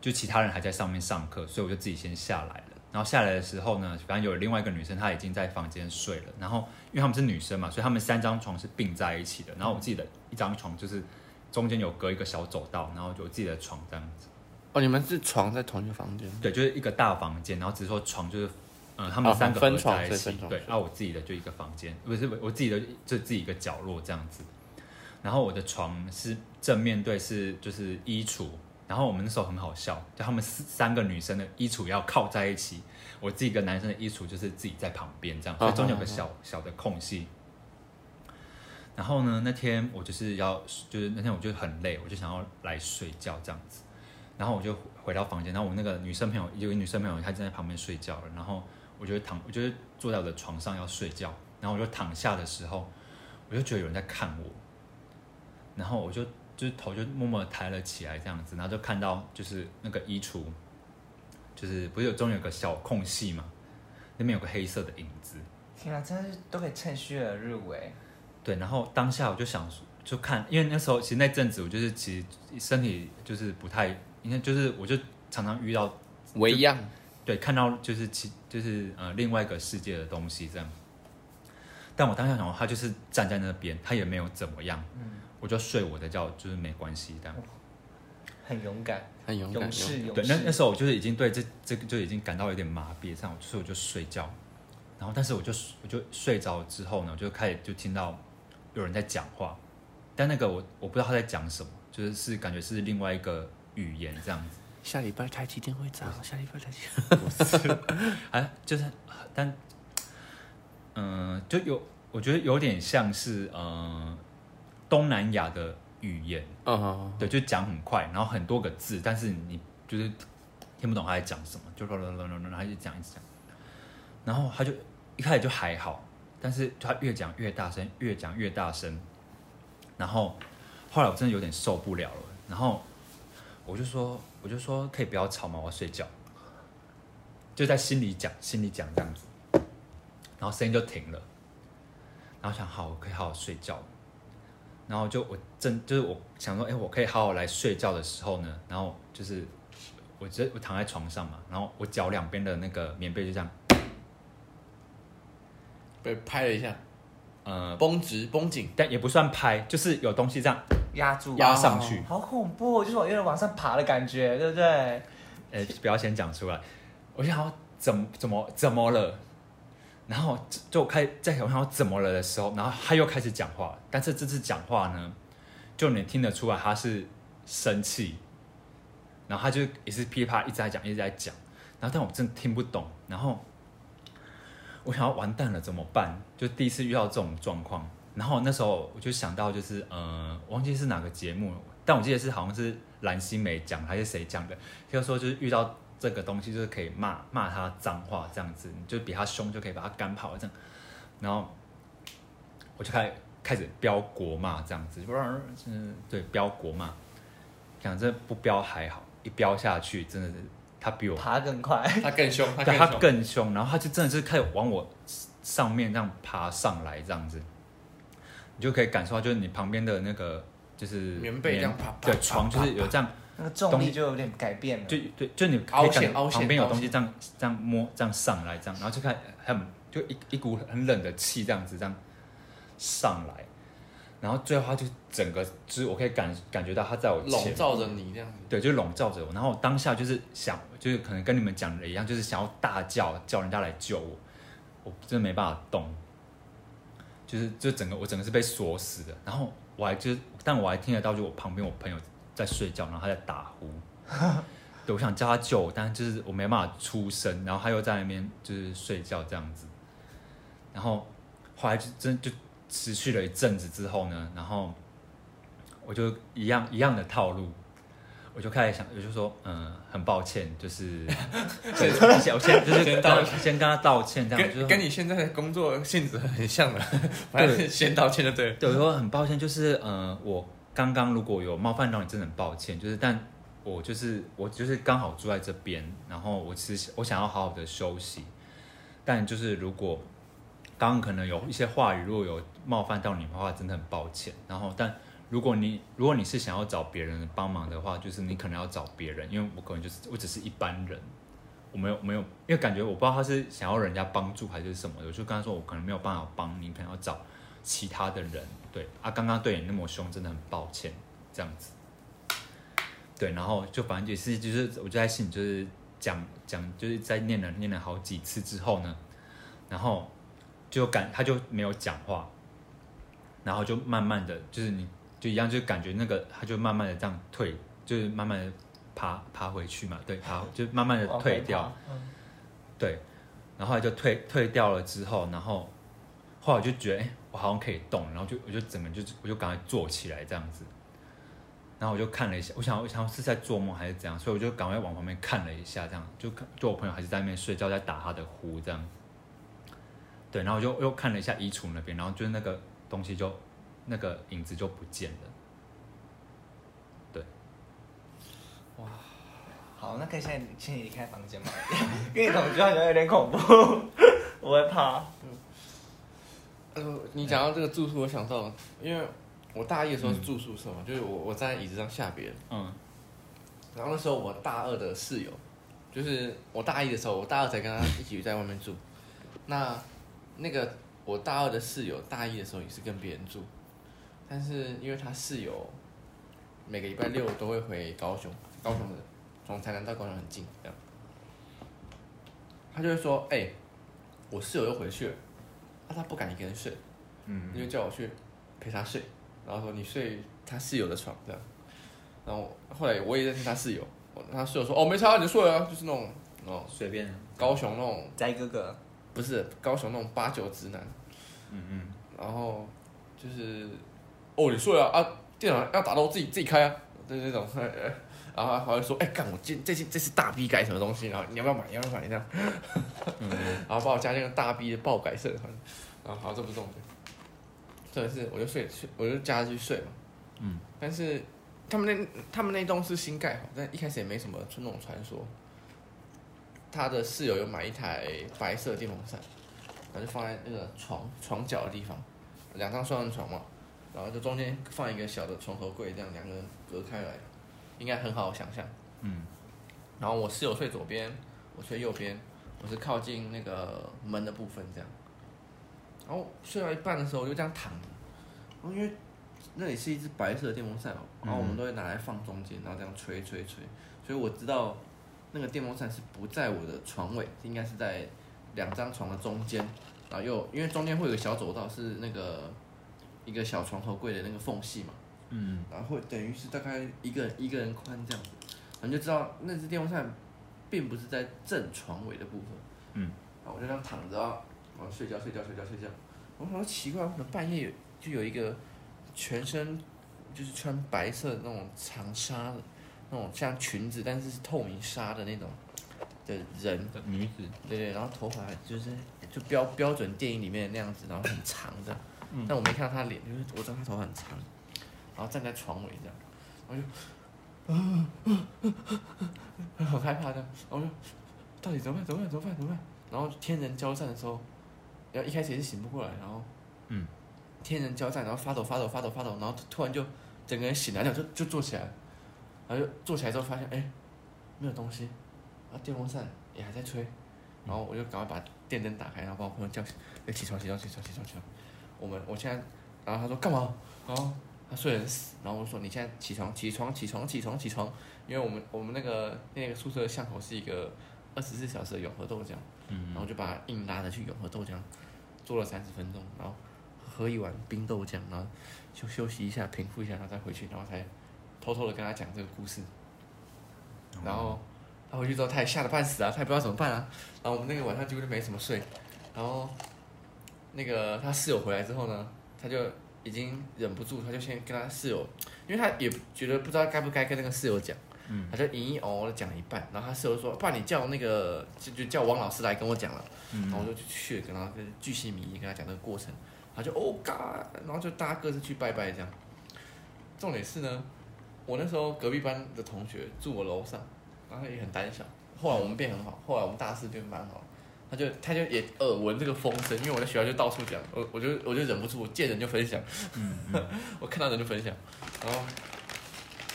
就其他人还在上面上课，所以我就自己先下来了。然后下来的时候呢，反正有另外一个女生，她已经在房间睡了。然后因为她们是女生嘛，所以她们三张床是并在一起的。然后我自己的一张床就是中间有隔一个小走道，然后就有自己的床这样子。哦，你们是床在同一个房间？对，就是一个大房间，然后只是说床就是，嗯，他们三个合在一起。哦、对，然后我自己的就一个房间，不是我自己的就自己一个角落这样子。然后我的床是正面对，是就是衣橱。然后我们那时候很好笑，就他们四三个女生的衣橱要靠在一起，我自己一个男生的衣橱就是自己在旁边这样，所以中间有个小小的空隙。然后呢，那天我就是要，就是那天我就很累，我就想要来睡觉这样子。然后我就回到房间，然后我那个女生朋友有个女生朋友她正在旁边睡觉了，然后我就躺，我就坐在我的床上要睡觉，然后我就躺下的时候，我就觉得有人在看我，然后我就。就是头就默默抬了起来，这样子，然后就看到就是那个衣橱，就是不是有中间有个小空隙嘛，那边有个黑色的影子。天啊，真的是都可以趁虚而入哎。对，然后当下我就想就看，因为那时候其实那阵子我就是其实身体就是不太，因为就是我就常常遇到我一样，对，看到就是其就是呃另外一个世界的东西这样。但我当下想，他就是站在那边，他也没有怎么样。嗯。我就睡我的觉，就是没关系的。很勇敢，很勇敢，勇士，勇士。对，那那时候我就是已经对这这个就已经感到有点麻痹，这样，所以我就睡觉。然后，但是我就我就睡着之后呢，我就开始就听到有人在讲话，但那个我我不知道他在讲什么，就是是感觉是另外一个语言这样子。下礼拜台积电会涨，下礼拜台积电，哎，就是，但，嗯、呃，就有我觉得有点像是嗯。呃东南亚的语言，对，就讲很快，然后很多个字，但是你就是听不懂他在讲什么，就咯咯咯咯咯，他就讲一直讲，然后他就一开始就还好，但是他越讲越大声，越讲越大声，然后后来我真的有点受不了了，然后我就说，我就说可以不要吵嘛？我要睡觉，就在心里讲，心里讲这样子，然后声音就停了，然后想好，我可以好好睡觉。然后就我正就是我想说，哎，我可以好好来睡觉的时候呢，然后就是我直接我躺在床上嘛，然后我脚两边的那个棉被就这样被拍了一下，呃，绷直绷紧，但也不算拍，就是有东西这样压住压上去，好恐怖，就是我有点往上爬的感觉，对不对？哎，不要先讲出来，我想要怎么怎么怎么了？然后就开在想我怎么了的时候，然后他又开始讲话，但是这次讲话呢，就你听得出来他是生气，然后他就也是噼啪一直在讲，一直在讲，然后但我真的听不懂，然后我想要完蛋了怎么办？就第一次遇到这种状况，然后那时候我就想到就是呃，忘记是哪个节目了，但我记得是好像是蓝心湄讲还是谁讲的，就说就是遇到。这个东西就是可以骂骂他脏话这样子，你就比他凶就可以把他赶跑这样，然后我就开始开始飙国骂这样子，嗯，对，飙国骂，讲这不飙还好，一飙下去真的是他比我爬更快，他更凶，他更凶，他更凶，然后他就真的是开始往我上面这样爬上来这样子，你就可以感受到就是你旁边的那个就是棉被这样爬，对，床就是有这样。那个重力就有点改变了，就对，就你可以感旁边有东西这样这样摸这样上来这样，然后就看很就一一股很冷的气这样子这样上来，然后最后他就整个就是我可以感感觉到他在我笼罩着你这样子，对，就笼罩着我，然后我当下就是想就是可能跟你们讲的一样，就是想要大叫叫人家来救我，我真的没办法动，就是就整个我整个是被锁死的，然后我还就是但我还听得到就我旁边我朋友。在睡觉，然后他在打呼，对，我想叫他救，但是就是我没办法出声，然后他又在那边就是睡觉这样子，然后后来就真就持续了一阵子之后呢，然后我就一样一样的套路，我就开始想，我就说，嗯，很抱歉，就是，我先我先就是先道先跟他道歉，这样跟跟你现在的工作性质很像了，反正先道歉就对了，对，我说很抱歉，就是嗯我。刚刚如果有冒犯到你，真的很抱歉。就是，但我就是我就是刚好住在这边，然后我其实我想要好好的休息。但就是如果刚刚可能有一些话语，如果有冒犯到你的话，真的很抱歉。然后，但如果你如果你是想要找别人帮忙的话，就是你可能要找别人，因为我可能就是我只是一般人，我没有没有，因为感觉我不知道他是想要人家帮助还是什么的，我就跟他说我可能没有办法帮你，可能要找其他的人。对啊，刚刚对你那么凶，真的很抱歉，这样子。对，然后就反正也是就是我就在心里就是讲讲，就是在念了念了好几次之后呢，然后就感他就没有讲话，然后就慢慢的就是你就一样就感觉那个他就慢慢的这样退，就是慢慢的。爬爬回去嘛，对，爬就慢慢的退掉，嗯、对，然后来就退退掉了之后，然后后来我就觉得，哎，我好像可以动，然后就我就整个就我就赶快坐起来这样子，然后我就看了一下，我想我想是在做梦还是怎样，所以我就赶快往旁边看了一下，这样就就我朋友还是在那边睡觉，在打他的呼这样，对，然后我就又看了一下衣橱那边，然后就是那个东西就那个影子就不见了。好，那可以现在请你离开房间吗？因为你同居好像有点恐怖，我会怕。嗯。呃，你讲到这个住宿，我想到，因为我大一的时候是住宿舍嘛，嗯、就是我我站在椅子上吓别人。嗯。然后那时候我大二的室友，就是我大一的时候，我大二才跟他一起在外面住。那那个我大二的室友，大一的时候也是跟别人住，但是因为他室友每个礼拜六都会回高雄，高雄的。从台南到高雄很近，这样，他就会说：“哎、欸，我室友又回去了，啊，他不敢一个人睡，嗯，因为叫我去陪他睡，然后说你睡他室友的床，这样，然后后来我也认识他室友，他室友说：哦，没差，你睡啊，就是那种哦随便，高雄那种。宅哥哥，不是高雄那种八九直男，嗯嗯，然后就是哦你睡啊啊，电脑要打到自己自己开啊，就是那种。呵呵”然后还会说，哎、欸，干我这这这是大 B 改什么东西？然后你要不要买？你要不要买？这样，嗯、然后帮我加那个大 B 的爆改社团。然后好，这不重点，这是我就睡睡，我就加他去睡嘛。嗯。但是他们那他们那栋是新盖好，但一开始也没什么那种传说。他的室友有买一台白色电风扇，然后就放在那个床床角的地方，两张双人床嘛，然后就中间放一个小的床头柜，这样两个人隔开来。应该很好想象，嗯，然后我室友睡左边，我睡右边，我是靠近那个门的部分这样，然后睡到一半的时候我就这样躺着，然后因为那里是一只白色的电风扇，然后我们都会拿来放中间，然后这样吹吹吹，所以我知道那个电风扇是不在我的床尾，应该是在两张床的中间，然后又因为中间会有个小走道，是那个一个小床头柜的那个缝隙嘛。嗯，然后会等于是大概一个人一个人宽这样子，然后就知道那只电风扇并不是在正床尾的部分。嗯，然后我就这样躺着啊，然后睡觉睡觉睡觉睡觉。我好奇怪，为什么半夜有就有一个全身就是穿白色的那种长纱的那种像裙子，但是是透明纱的那种的人的女子，对对，然后头发就是就标标准电影里面的那样子，然后很长的，嗯、但我没看到他脸，就是我知道他头发很长。然后站在床尾这样，我就，啊啊好害怕的。然后我就，到底怎么办？怎么办？怎么办？怎么办？然后天人交战的时候，然后一开始也是醒不过来，然后，嗯，天人交战，然后发抖发抖发抖发抖，然后突然就整个人醒来了，就就坐起来，然后就坐起来之后发现，哎，没有东西，然后电风扇也还在吹，然后我就赶快把电灯打开，然后把我朋友叫起，哎，起床起床起床起床起床，我们我现在，然后他说干嘛？然后。他睡得死，然后我说：“你现在起床，起床，起床，起床，起床，因为我们我们那个那个宿舍的巷口是一个二十四小时的永和豆浆，嗯、然后就把他硬拉着去永和豆浆，坐了三十分钟，然后喝一碗冰豆浆，然后休休息一下，平复一下，然后再回去，然后才偷偷的跟他讲这个故事。然后他回去之后，他也吓得半死啊，他也不知道怎么办啊。然后我们那个晚上几乎就没怎么睡。然后那个他室友回来之后呢，他就。已经忍不住，他就先跟他室友，因为他也觉得不知道该不该跟那个室友讲，嗯，他就隐隐哦哦的讲了一半，然后他室友说：“不然你叫那个就就叫王老师来跟我讲了。”嗯，然后我就去跟他跟巨细靡遗跟他讲这个过程，他就哦嘎，然后就大家各自去拜拜这样。重点是呢，我那时候隔壁班的同学住我楼上，然后他也很胆小，后来我们变很好，后来我们大四变蛮好。他就他就也耳闻这个风声，因为我在学校就到处讲，我我就我就忍不住，我见人就分享，嗯嗯、我看到人就分享，然后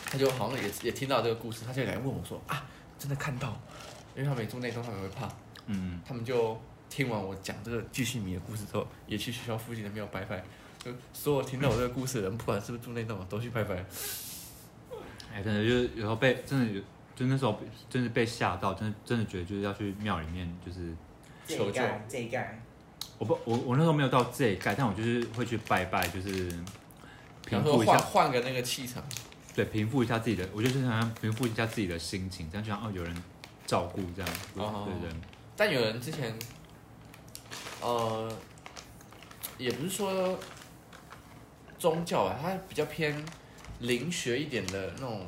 他就好像也也听到这个故事，他就来问我说啊，真的看到，因为他们没住那栋，他们会怕。嗯，他们就听完我讲这个巨细迷的故事之后，也去学校附近的庙拜拜。就所有听到我这个故事的人，不管是不是住那栋，都去拜拜。哎，真的就是有时候被真的有，就那时候真的被吓到，真的真的觉得就是要去庙里面就是求救。这一盖，我不我我那时候没有到这一盖，但我就是会去拜拜，就是平复一下，换个那个气场。对，平复一下自己的，我就是想要平复一下自己的心情，这样就像哦有人照顾这样，哦、对对。但有人之前，呃，也不是说宗教啊，他比较偏灵学一点的那种，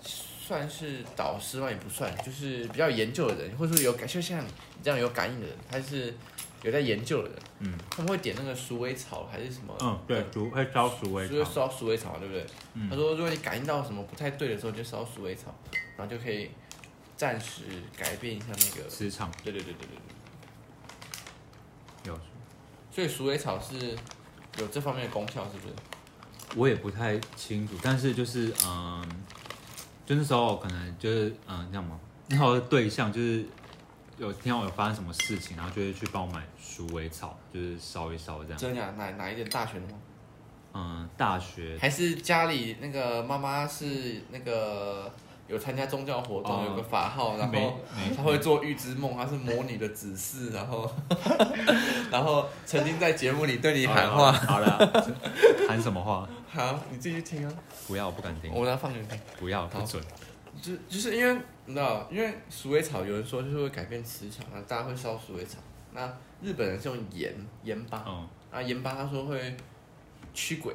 算是导师嘛，也不算，就是比较研究的人，或者说有感，就像你这样有感应的人，他是有在研究的人，嗯，他们会点那个鼠尾草还是什么？嗯，对，鼠会烧鼠尾草，就是烧鼠尾草，对不对？嗯、他说，如果你感应到什么不太对的时候，就烧鼠尾草，然后就可以。暂时改变一下那个磁场，对对对对对有，所以鼠尾草是有这方面的功效，是不是？我也不太清楚，但是就是嗯，就那时候可能就是嗯，这样嘛，那时候的对象就是有听到有发生什么事情，然后就会去帮我买鼠尾草，就是烧一烧这样。真的假的？哪哪一点大学的吗？嗯，大学还是家里那个妈妈是那个。有参加宗教活动，有个法号，然后他会做预知梦，她是魔女的指示，然后，然后曾经在节目里对你喊话。好了，喊什么话？好，你自己听啊。不要，我不敢听。我要放给你听。不要，不准。就就是因为你知道，因为鼠尾草有人说就是会改变磁场，那大家会烧鼠尾草。那日本人是用盐盐巴，啊盐巴他说会驱鬼，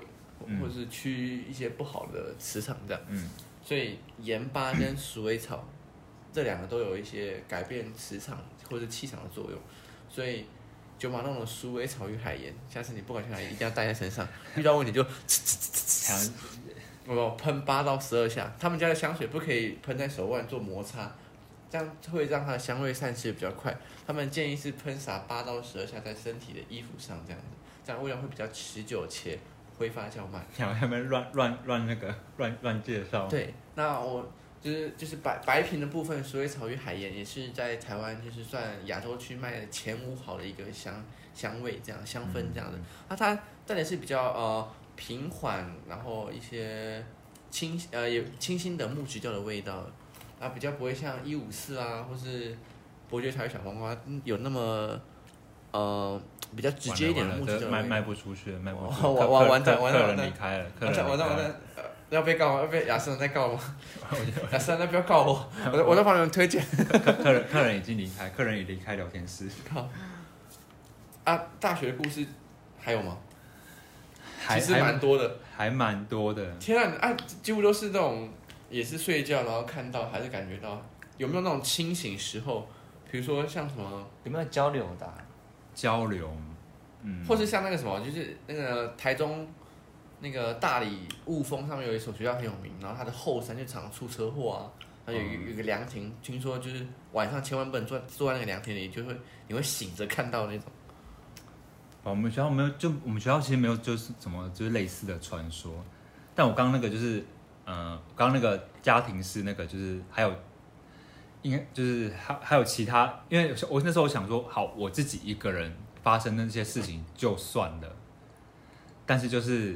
或者是驱一些不好的磁场这样。嗯。所以盐巴跟鼠尾草这两个都有一些改变磁场或者气场的作用，所以九马那种鼠尾草与海盐，下次你不管去哪里一定要带在身上，遇到问题就呲 我喷八到十二下。他们家的香水不可以喷在手腕做摩擦，这样会让它的香味散失的比较快。他们建议是喷洒八到十二下在身体的衣服上，这样子，这样味道会比较持久且。挥发较慢，然后他们乱乱乱那个乱乱介绍。对，那我就是就是白白瓶的部分，鼠尾草与海盐也是在台湾就是算亚洲区卖的前五好的一个香香味，这样香氛这样的。那、嗯、它但也是比较呃平缓，然后一些清呃有清新的木质调的味道，啊比较不会像一五四啊或是伯爵茶与小黄瓜有那么呃。比较直接一点的木质的卖卖不出去，卖不出去。完完完蛋完蛋，客人离开了，客人离开了。完蛋完蛋，要被告吗？要被亚瑟在告吗？亚瑟那不要告我，我在我在帮你们推荐。客客人客人已经离开，客人已离开聊天室。靠！啊，大学的故事还有吗？还其实蛮多的，还蛮多的。天啊，啊，几乎都是那种，也是睡觉然后看到，还是感觉到，有没有那种清醒时候？比如说像什么？有没有交流的？交流，嗯，或是像那个什么，就是那个台中那个大理雾峰上面有一所学校很有名，然后它的后山就常常出车祸啊，然后有有个凉亭，听说就是晚上千万不能坐坐在那个凉亭里，就会你会醒着看到那种。我们学校没有，就我们学校其实没有，就是什么就是类似的传说。但我刚刚那个就是，嗯、呃，刚刚那个家庭式那个就是还有。应该就是还还有其他，因为我那时候想说，好，我自己一个人发生的那些事情就算了，但是就是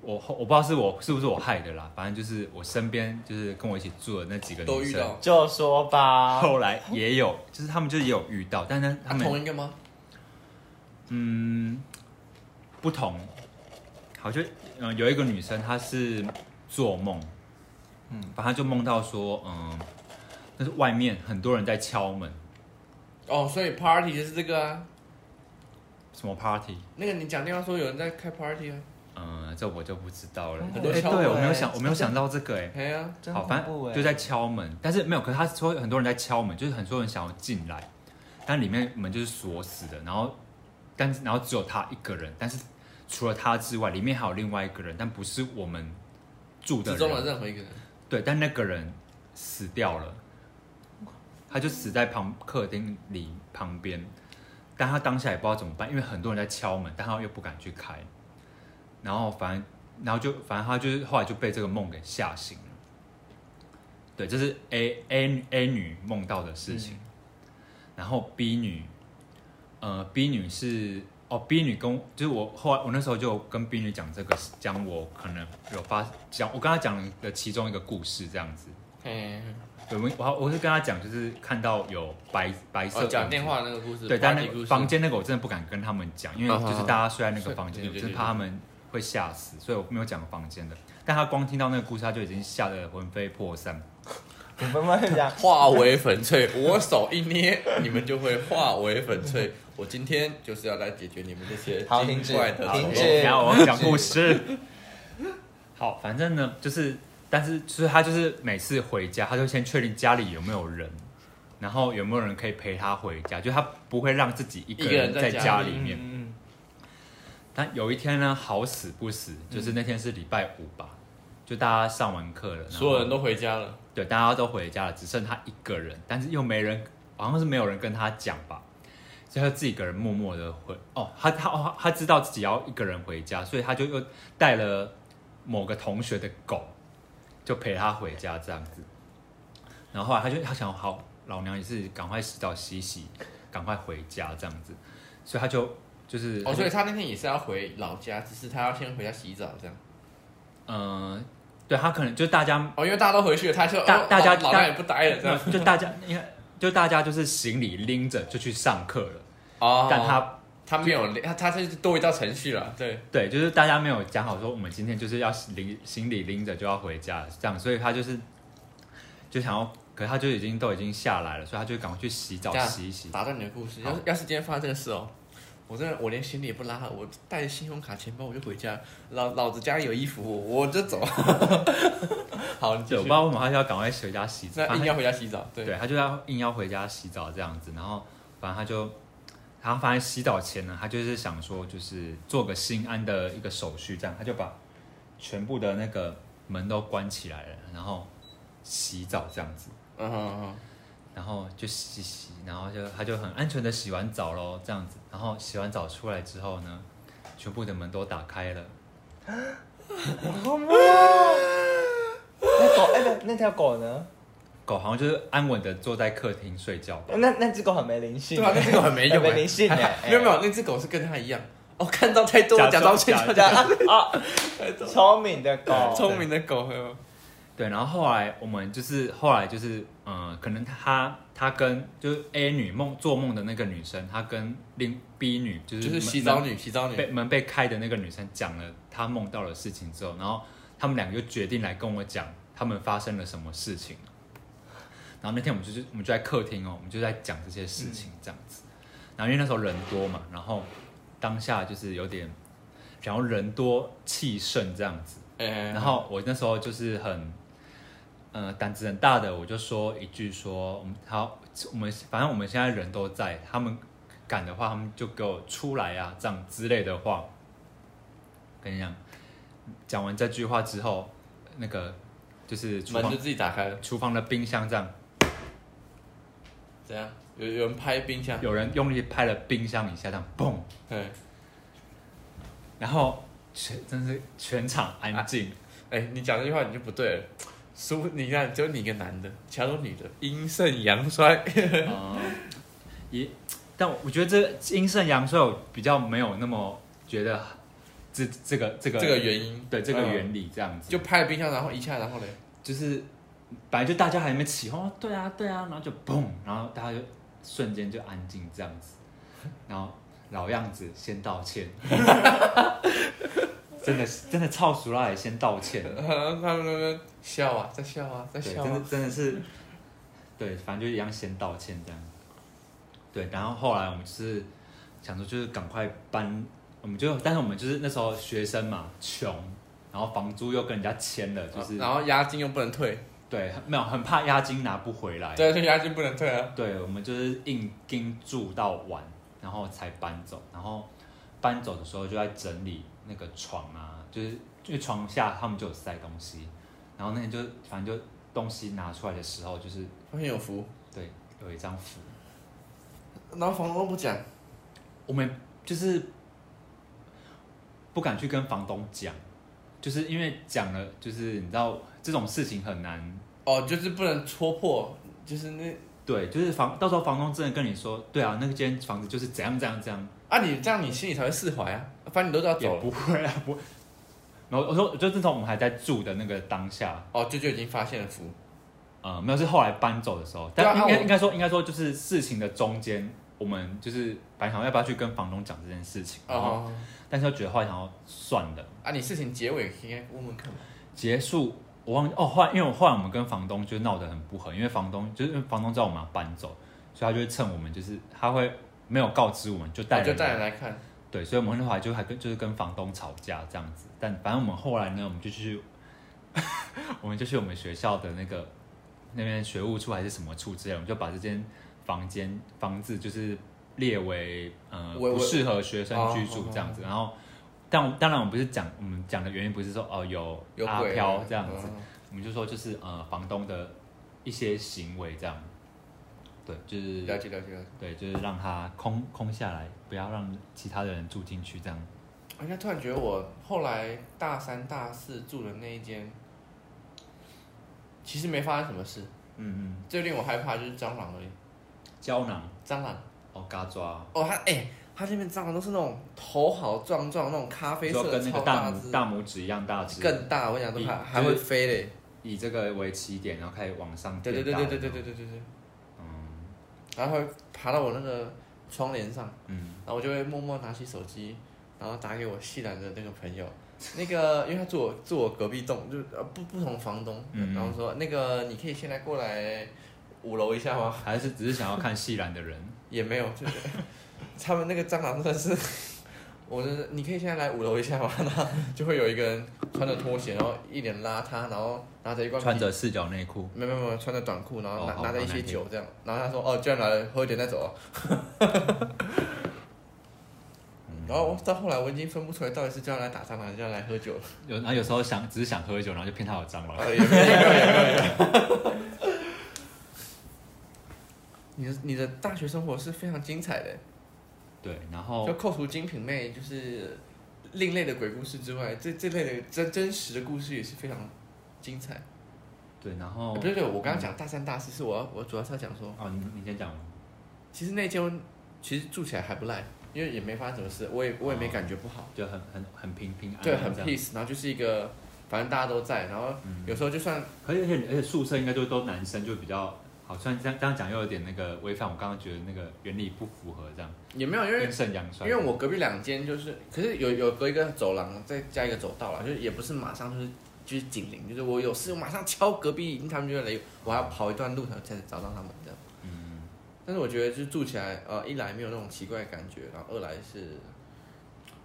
我我不知道是我是不是我害的啦，反正就是我身边就是跟我一起住的那几个女生，就说吧，后来也有，就是他们就是也有遇到，但是他们同一个吗？嗯，不同，好就嗯有一个女生她是做梦，嗯，反正就梦到说嗯。但是外面很多人在敲门，哦，所以 party 就是这个啊？什么 party？那个你讲电话说有人在开 party 啊？嗯，这我就不知道了。很多敲门，对，我没有想，我没有想到这个，哎，对啊，好，反正就在敲门，但是没有，可是他说很多人在敲门，就是很多人想要进来，但里面门就是锁死的，然后，但是然后只有他一个人，但是除了他之外，里面还有另外一个人，但不是我们住的人，其中的任何一个人，对，但那个人死掉了。他就死在旁客厅里旁边，但他当下也不知道怎么办，因为很多人在敲门，但他又不敢去开，然后反正，然后就反正他就是后来就被这个梦给吓醒了，对，这是 A A A 女梦到的事情，嗯、然后 B 女，呃，B 女是哦，B 女跟就是我后来我那时候就跟 B 女讲这个，讲我可能有发讲，我跟她讲的其中一个故事这样子。嗯，对，我我我是跟她讲，就是看到有白白色讲、哦、电话那个故事，对，但那个房间那个我真的不敢跟他们讲，因为就是大家睡在那个房间，就是怕他们会吓死，所以我没有讲房间的。但他光听到那个故事，他就已经吓得魂飞魄散。你慢慢讲化为粉碎，我手一捏，你们就会化为粉碎。我今天就是要来解决你们这些奇怪的。停止，然后我讲故事。好，反正呢，就是，但是，就是他就是每次回家，他就先确定家里有没有人，然后有没有人可以陪他回家，就他不会让自己一个人在家里面。嗯。但有一天呢，好死不死，就是那天是礼拜五吧，就大家上完课了，所有人都回家了。对，大家都回家了，只剩他一个人，但是又没人，好像是没有人跟他讲吧，所以他自己一个人默默的回。哦，他他哦，他知道自己要一个人回家，所以他就又带了某个同学的狗，就陪他回家这样子。然后后来他就他想，好，老娘也是赶快洗澡洗洗，赶快回家这样子，所以他就就是哦，所以他那天也是要回老家，只是他要先回家洗澡这样。嗯。对他可能就大家哦，因为大家都回去了，他就大大家老大也不待了，这样就大家因为就大家就是行李拎着就去上课了哦，但他他没有他他是多一道程序了，对对，就是大家没有讲好说我们今天就是要拎行李拎着就要回家这样，所以他就是就想要，可是他就已经都已经下来了，所以他就赶快去洗澡洗一洗。打断你的故事，要是要是今天发生这个事哦。我真的，我连行李也不拉，我带着信用卡、钱包我就回家。老老子家里有衣服，我就走。好，你就我不知道为什么他就要赶快回家洗澡，那硬要回家洗澡。对，对他就要硬要回家洗澡这样子。然后，反正他就，他反正洗澡前呢，他就是想说，就是做个心安的一个手续，这样他就把全部的那个门都关起来了，然后洗澡这样子。嗯哼。然后就洗洗，然后就他就很安全的洗完澡喽，这样子。然后洗完澡出来之后呢，全部的门都打开了。那狗哎，那条狗呢？狗好像就是安稳的坐在客厅睡觉。那那只狗很没灵性。对啊，那只狗很没用。没灵性 哎。没有没有，那只狗是跟它一样。哦，看到太多假装睡觉啊！聪明的狗，聪明的狗。对，然后后来我们就是后来就是，嗯，可能他他跟就是 A 女梦做梦的那个女生，她跟另 B 女就是就是洗澡女，洗澡女被门被开的那个女生讲了她梦到的事情之后，然后他们两个就决定来跟我讲他们发生了什么事情。然后那天我们就是我们就在客厅哦，我们就在讲这些事情这样子。然后因为那时候人多嘛，然后当下就是有点，然后人多气盛这样子。然后我那时候就是很。呃，胆子很大的，我就说一句说，我们好，我们反正我们现在人都在，他们敢的话，他们就给我出来啊，这样之类的话。跟你讲，讲完这句话之后，那个就是厨房门就自己打开了，厨房的冰箱这样，怎样？有有人拍冰箱？有人用力拍了冰箱一下，这样嘣，对。然后全真是全场安静。哎、啊，你讲这句话你就不对了。输，你看，只有你一个男的，其他都女的，阴盛阳衰。嗯，也，但我觉得这阴盛阳衰，我比较没有那么觉得这这个这个这个原因，对这个原理这样子。就拍了冰箱，然后一下，然后嘞，就是本来就大家还没起哄，对啊对啊，然后就嘣，然后大家就瞬间就安静这样子，然后老样子先道歉。真的是真的超熟了，也先道歉。他们他们笑啊，在笑啊，在笑啊。真的真的是，对，反正就一样先道歉这样。对，然后后来我们就是想说，就是赶快搬，我们就，但是我们就是那时候学生嘛，穷，然后房租又跟人家签了，就是，然后押金又不能退。对，没有，很怕押金拿不回来。对，对，押金不能退啊。对，我们就是硬盯住到晚，然后才搬走。然后搬走的时候就在整理。那个床啊，就是因为床下他们就有塞东西，然后那天就反正就东西拿出来的时候，就是发现有符，对，有一张符。然后房东不讲，我们就是不敢去跟房东讲，就是因为讲了，就是你知道这种事情很难。哦，就是不能戳破，就是那对，就是房到时候房东真的跟你说，对啊，那个间房子就是怎样怎样怎样。啊，你这样你心里才会释怀啊，反正你都知道走了，不会啊，不会。然后我说，就自从我们还在住的那个当下，哦，就就已经发现了符，呃，没有，是后来搬走的时候，但应该应该说应该说就是事情的中间，我们就是本来想要不要去跟房东讲这件事情，哦，但是又觉得后来想要算了，啊，你事情结尾应该问问看嘛，结束。我忘记哦，后来因为我后来我们跟房东就闹得很不和，因为房东就是因为房东知道我们要搬走，所以他就会趁我们就是他会没有告知我们就带就带人来看，对，所以我们后来就还跟就是跟房东吵架这样子，但反正我们后来呢，我们就去，我们就去我们学校的那个那边学务处还是什么处之类，我们就把这间房间房子就是列为呃不适合学生居住这样子，然后。但当然，我们不是讲我们讲的原因，不是说哦有阿飘这样子，我们就说就是呃房东的一些行为这样，对，就是了解了解了解，对，就是让他空空下来，不要让其他的人住进去这样。我现在突然觉得，我后来大三、大四住的那一间，其实没发生什么事。嗯嗯，最令我害怕就是蟑螂而已。胶囊？蟑螂？哦，嘎抓？哦，它哎。它这边蟑螂都是那种头好壮壮，那种咖啡色的，跟那个大拇大拇指一样大只，更大。我想都还还会飞嘞，以这个为起点，然后开始往上。对对对对对对对对对对。嗯，然后会爬到我那个窗帘上，嗯，然后我就会默默拿起手机，然后打给我系兰的那个朋友，那个因为他住我住我隔壁栋，就呃不不同房东，嗯，然后说那个你可以现在过来五楼一下吗？还是只是想要看系兰的人？也没有，就是。他们那个蟑螂真的是，我就是你可以现在来五楼一下吗？然后就会有一个人穿着拖鞋，然后一脸邋遢，然后拿着一罐穿着四角内裤，没有没有穿着短裤，然后拿、哦、拿着一些酒这样，然后他说哦，居然来了，喝一点再走啊。然后到后来我已经分不出来到底是叫他来打蟑螂，还是叫他来喝酒了。有然后有时候想只是想喝酒，然后就骗他有蟑螂。你的你的大学生活是非常精彩的。对，然后就扣除精品妹就是另类的鬼故事之外，这这类的真真实的故事也是非常精彩。对，然后对对，我刚刚讲大三大四是我要我主要是要讲说哦，你你先讲。其实那间其实住起来还不赖，因为也没发生什么事，我也我也没感觉不好，就很很很平平安。对，很 peace，然后就是一个反正大家都在，然后有时候就算而且而且宿舍应该就都男生就比较。好像这样这样讲又有点那个违反我刚刚觉得那个原理不符合这样。也没有，因为因为我隔壁两间就是，可是有有隔一个走廊，再加一个走道啦，就是也不是马上就是就是紧邻，就是我有事我马上敲隔壁，他们就会来，我还要跑一段路才才找到他们这样。嗯。但是我觉得就是住起来，呃，一来没有那种奇怪的感觉，然后二来是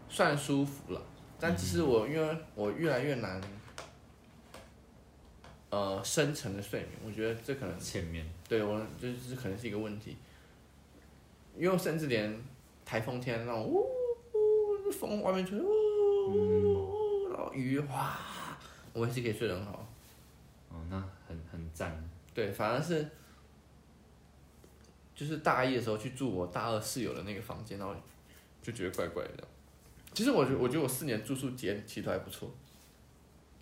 算舒服了，但只是我因为我越来越难。呃，深层的睡眠，我觉得这可能前面对我就是可能是一个问题，因为甚至连台风天那种呜呜风外面吹呜呜，然后雨哇，我还是可以睡得很好。哦，那很很赞。对，反而是就是大一的时候去住我大二室友的那个房间，然后就觉得怪怪的。其实我觉得，我觉得我四年住宿体验其实都还不错。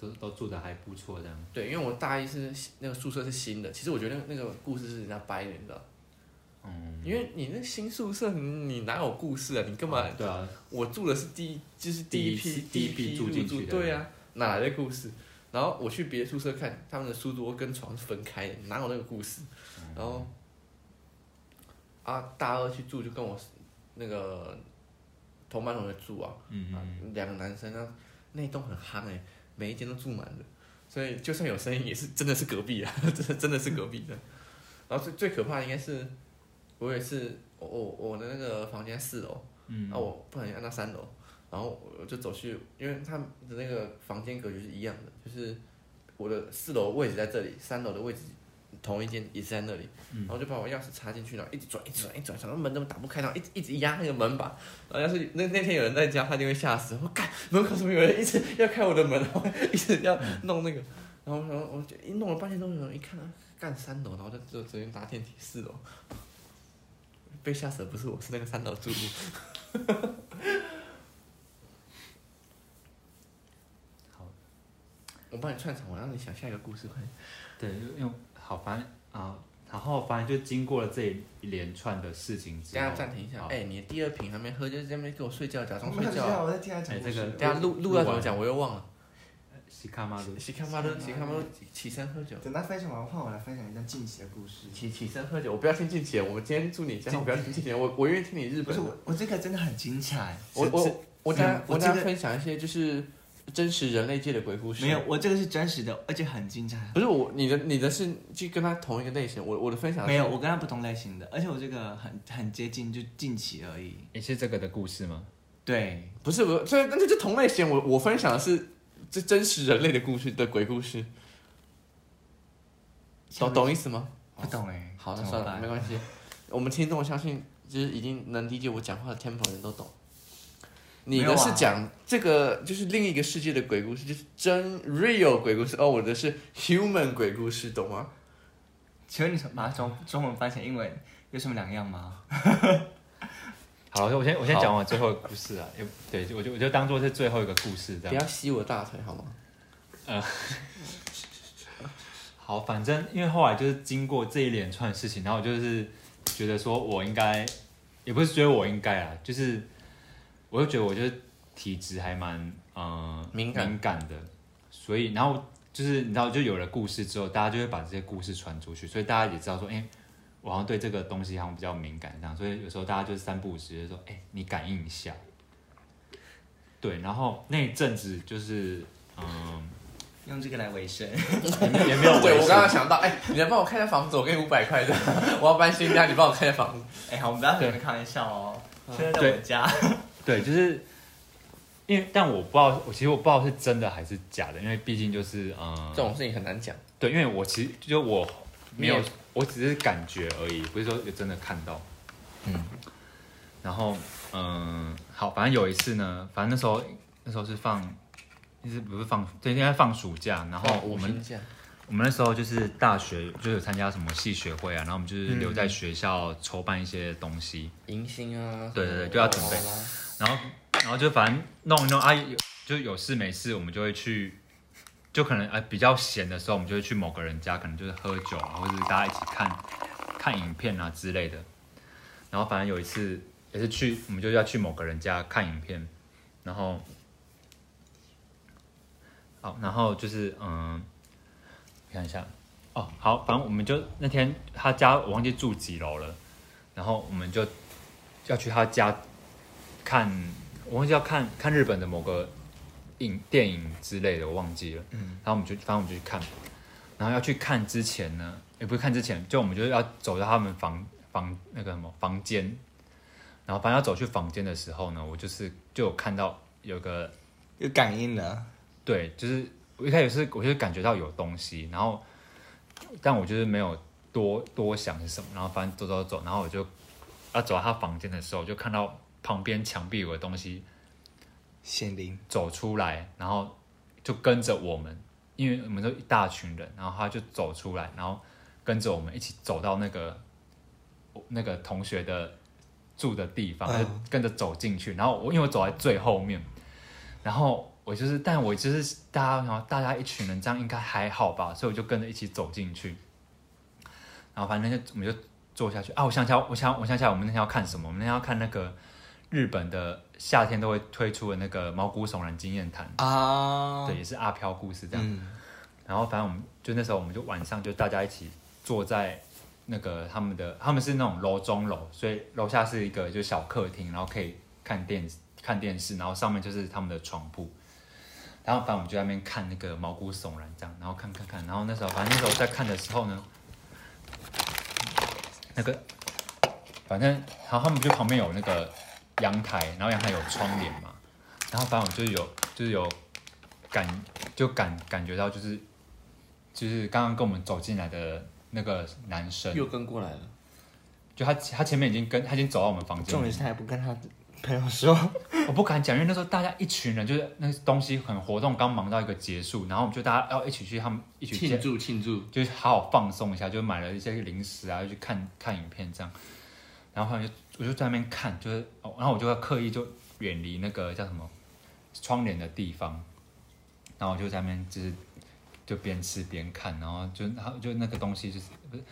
都都住的还不错，这样。对，因为我大一是那个宿舍是新的，其实我觉得那个故事是人家掰的，你知道？嗯。因为你那新宿舍，你哪有故事啊？你干嘛？哦、对啊。我住的是第一，就是第一批第一批住进去的。对啊，哪来的故事？然后我去别的宿舍看，他们的书桌跟床是分开的，哪有那个故事？嗯、然后啊，大二去住就跟我那个同班同学住啊，嗯嗯、啊，两个男生啊，那栋很夯哎。每一间都住满了，所以就算有声音，也是真的是隔壁啊，真的真的是隔壁的。然后最最可怕的应该是，我也是，我我我的那个房间四楼，嗯，然后我不小心按到三楼，然后我就走去，因为他们的那个房间格局是一样的，就是我的四楼位置在这里，三楼的位置。同一间也是在那里，然后就把我钥匙插进去，然后一直转，一直转，一直转，然后门怎么打不开，然后一直一直压那个门把。然后要是那那天有人在家，他就会吓死。我干，门口怎么有人一直要开我的门，然后一直要弄那个，然后然后我就一弄了半天都没有人，一看干三楼，然后就就直接搭电梯四楼。被吓死的不是我，是那个三楼住户。好，我帮你串场，我让你想下一个故事，快点。对，因为好，反正啊，然后反正就经过了这一连串的事情之后，等下暂停一下。哎、欸，你的第二瓶还没喝，就在那边给我睡觉，假装睡觉。我在听他讲。哎，这个等下录录要怎么讲，我又忘了。西卡马鲁，西卡马鲁，西卡马鲁，起身喝酒。等他分享完，换我来分享一段近期的故事。起起身喝酒，我不要听近期，我们今天住你家，我不要听近期，我我愿意听你日本。不是我，我这个真的很精彩。我我我等我等分享一些就是真实人类界的鬼故事。没有，我这个是真实的，而且很精彩。不是我，你的你的是就跟他同一个类型，我我的分享没有，我跟他不同类型的，而且我这个很很接近，就近期而已。也是这个的故事吗？对，不是不是，这那就同类型。我我分享的是。这真实人类的故事的鬼故事，懂懂意思吗？不懂哎。好，那算了，没关系。我们听众相信，就是已经能理解我讲话的 tempo 的人都懂。你的是讲这个，就是另一个世界的鬼故事，就是真 real 鬼故事。哦，我的是 human 鬼故事，懂吗？请问你把中中文翻成英文有什么两样吗？好，我先我先讲完最后一个故事啊，也对，我就我就当做是最后一个故事这样。不要吸我大腿好吗？呃，好，反正因为后来就是经过这一连串事情，然后我就是觉得说我应该，也不是觉得我应该啊，就是我就觉得我就是体质还蛮嗯、呃、敏感敏感的，所以然后就是你知道，就有了故事之后，大家就会把这些故事传出去，所以大家也知道说，哎、欸。我好像对这个东西好像比较敏感，这样，所以有时候大家就是三不五时就说：“哎、欸，你感应一下。”对，然后那一阵子就是，嗯，用这个来维生，也没有。对，我刚刚想到，哎、欸，你来帮我看一下房子，我给你五百块的，我要搬新家，你帮我看一下房子。哎、欸，好，我们不要和你们开玩笑哦。现在在我家。对，就是因为，但我不知道，我其实我不知道是真的还是假的，因为毕竟就是，嗯，这种事情很难讲。对，因为我其实就我没有。我只是感觉而已，不是说有真的看到。嗯，然后嗯，好，反正有一次呢，反正那时候那时候是放，一直不是放，对，应该放暑假。然后我们我们那时候就是大学，就有参加什么系学会啊，然后我们就是留在学校筹办一些东西，迎新啊，对对对，就要准备。然后然后就反正弄一弄啊，有就有事没事，我们就会去。就可能呃比较闲的时候，我们就会去某个人家，可能就是喝酒啊，或者是大家一起看看影片啊之类的。然后反正有一次也是去，我们就要去某个人家看影片，然后好，然后就是嗯，看一下哦，好，反正我们就那天他家我忘记住几楼了，然后我们就要去他家看，我忘记要看看日本的某个。影电影之类的我忘记了，嗯，然后我们就反正我们就去看，然后要去看之前呢，也不是看之前，就我们就要走到他们房房那个什么房间，然后反正要走去房间的时候呢，我就是就有看到有个有感应的，对，就是我一开始是我就感觉到有东西，然后但我就是没有多多想是什么，然后反正走走走，然后我就要走到他房间的时候，就看到旁边墙壁有个东西。显灵走出来，然后就跟着我们，因为我们都一大群人，然后他就走出来，然后跟着我们一起走到那个那个同学的住的地方，跟着走进去。然后我因为我走在最后面，然后我就是，但我就是大家，然后大家一群人这样应该还好吧，所以我就跟着一起走进去。然后反正就我们就坐下去啊，我想想，我想我想起来，我们那天要看什么？我们那天要看那个。日本的夏天都会推出的那个毛骨悚然经验谈啊，对，也是阿飘故事这样。嗯、然后反正我们就那时候，我们就晚上就大家一起坐在那个他们的，他们是那种楼中楼，所以楼下是一个就小客厅，然后可以看电看电视，然后上面就是他们的床铺。然后反正我们就在那边看那个毛骨悚然这样，然后看看看，然后那时候反正那时候在看的时候呢，那个反正然后他们就旁边有那个。阳台，然后阳台有窗帘嘛，然后反正我就是有，就是有感，就感感觉到就是，就是刚刚跟我们走进来的那个男生。又跟过来了，就他他前面已经跟他已经走到我们房间，重点是他还不跟他朋友说，我不敢讲，因为那时候大家一群人就是那东西很活动，刚忙到一个结束，然后我们就大家要一起去他们一起庆祝庆祝，就是好好放松一下，就买了一些零食啊，就去看看影片这样。然后后来就我就在那边看，就是，然后我就要刻意就远离那个叫什么窗帘的地方，然后我就在那边就是就边吃边看，然后就然后就那个东西就是不是，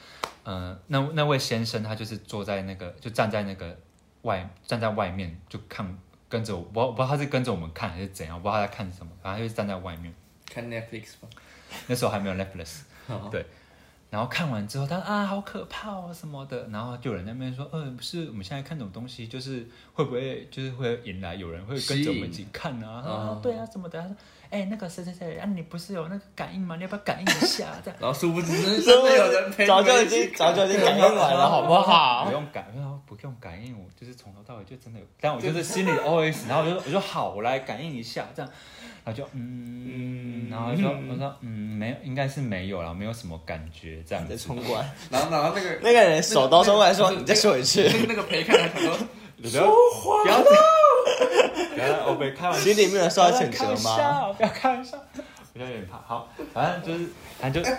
呃，那那位先生他就是坐在那个就站在那个外站在外面就看跟着我，我不知道他是跟着我们看还是怎样，我不知道他在看什么，反正他就站在外面看 Netflix 吧。那时候还没有 Netflix，对。然后看完之后，他说啊，好可怕哦什么的。然后就有人在那边说，嗯、呃，不是，我们现在看这种东西，就是会不会就是会引来有人会跟着我们一起看啊？啊、哦，对啊，什么的。他说，哎、欸，那个谁谁谁，啊，你不是有那个感应吗？你要不要感应一下？这样。然后殊不知真的有人陪，早就已经 早就已经感应完了，好不好？不用感，不用感应，我就是从头到尾就真的有。但我就是心里 OS，然后我就我就好，我来感应一下，这样。然后就嗯，然后说我说嗯，没有，应该是没有了，没有什么感觉这样子。冲过来，然后然后那个那个人手刀冲过来说：“你再说一次。”那个陪看的说：“ 不要不要不要，我没开玩笑，心里面有受到谴责吗？不要开玩笑，我有点怕。好，反正就是，反正就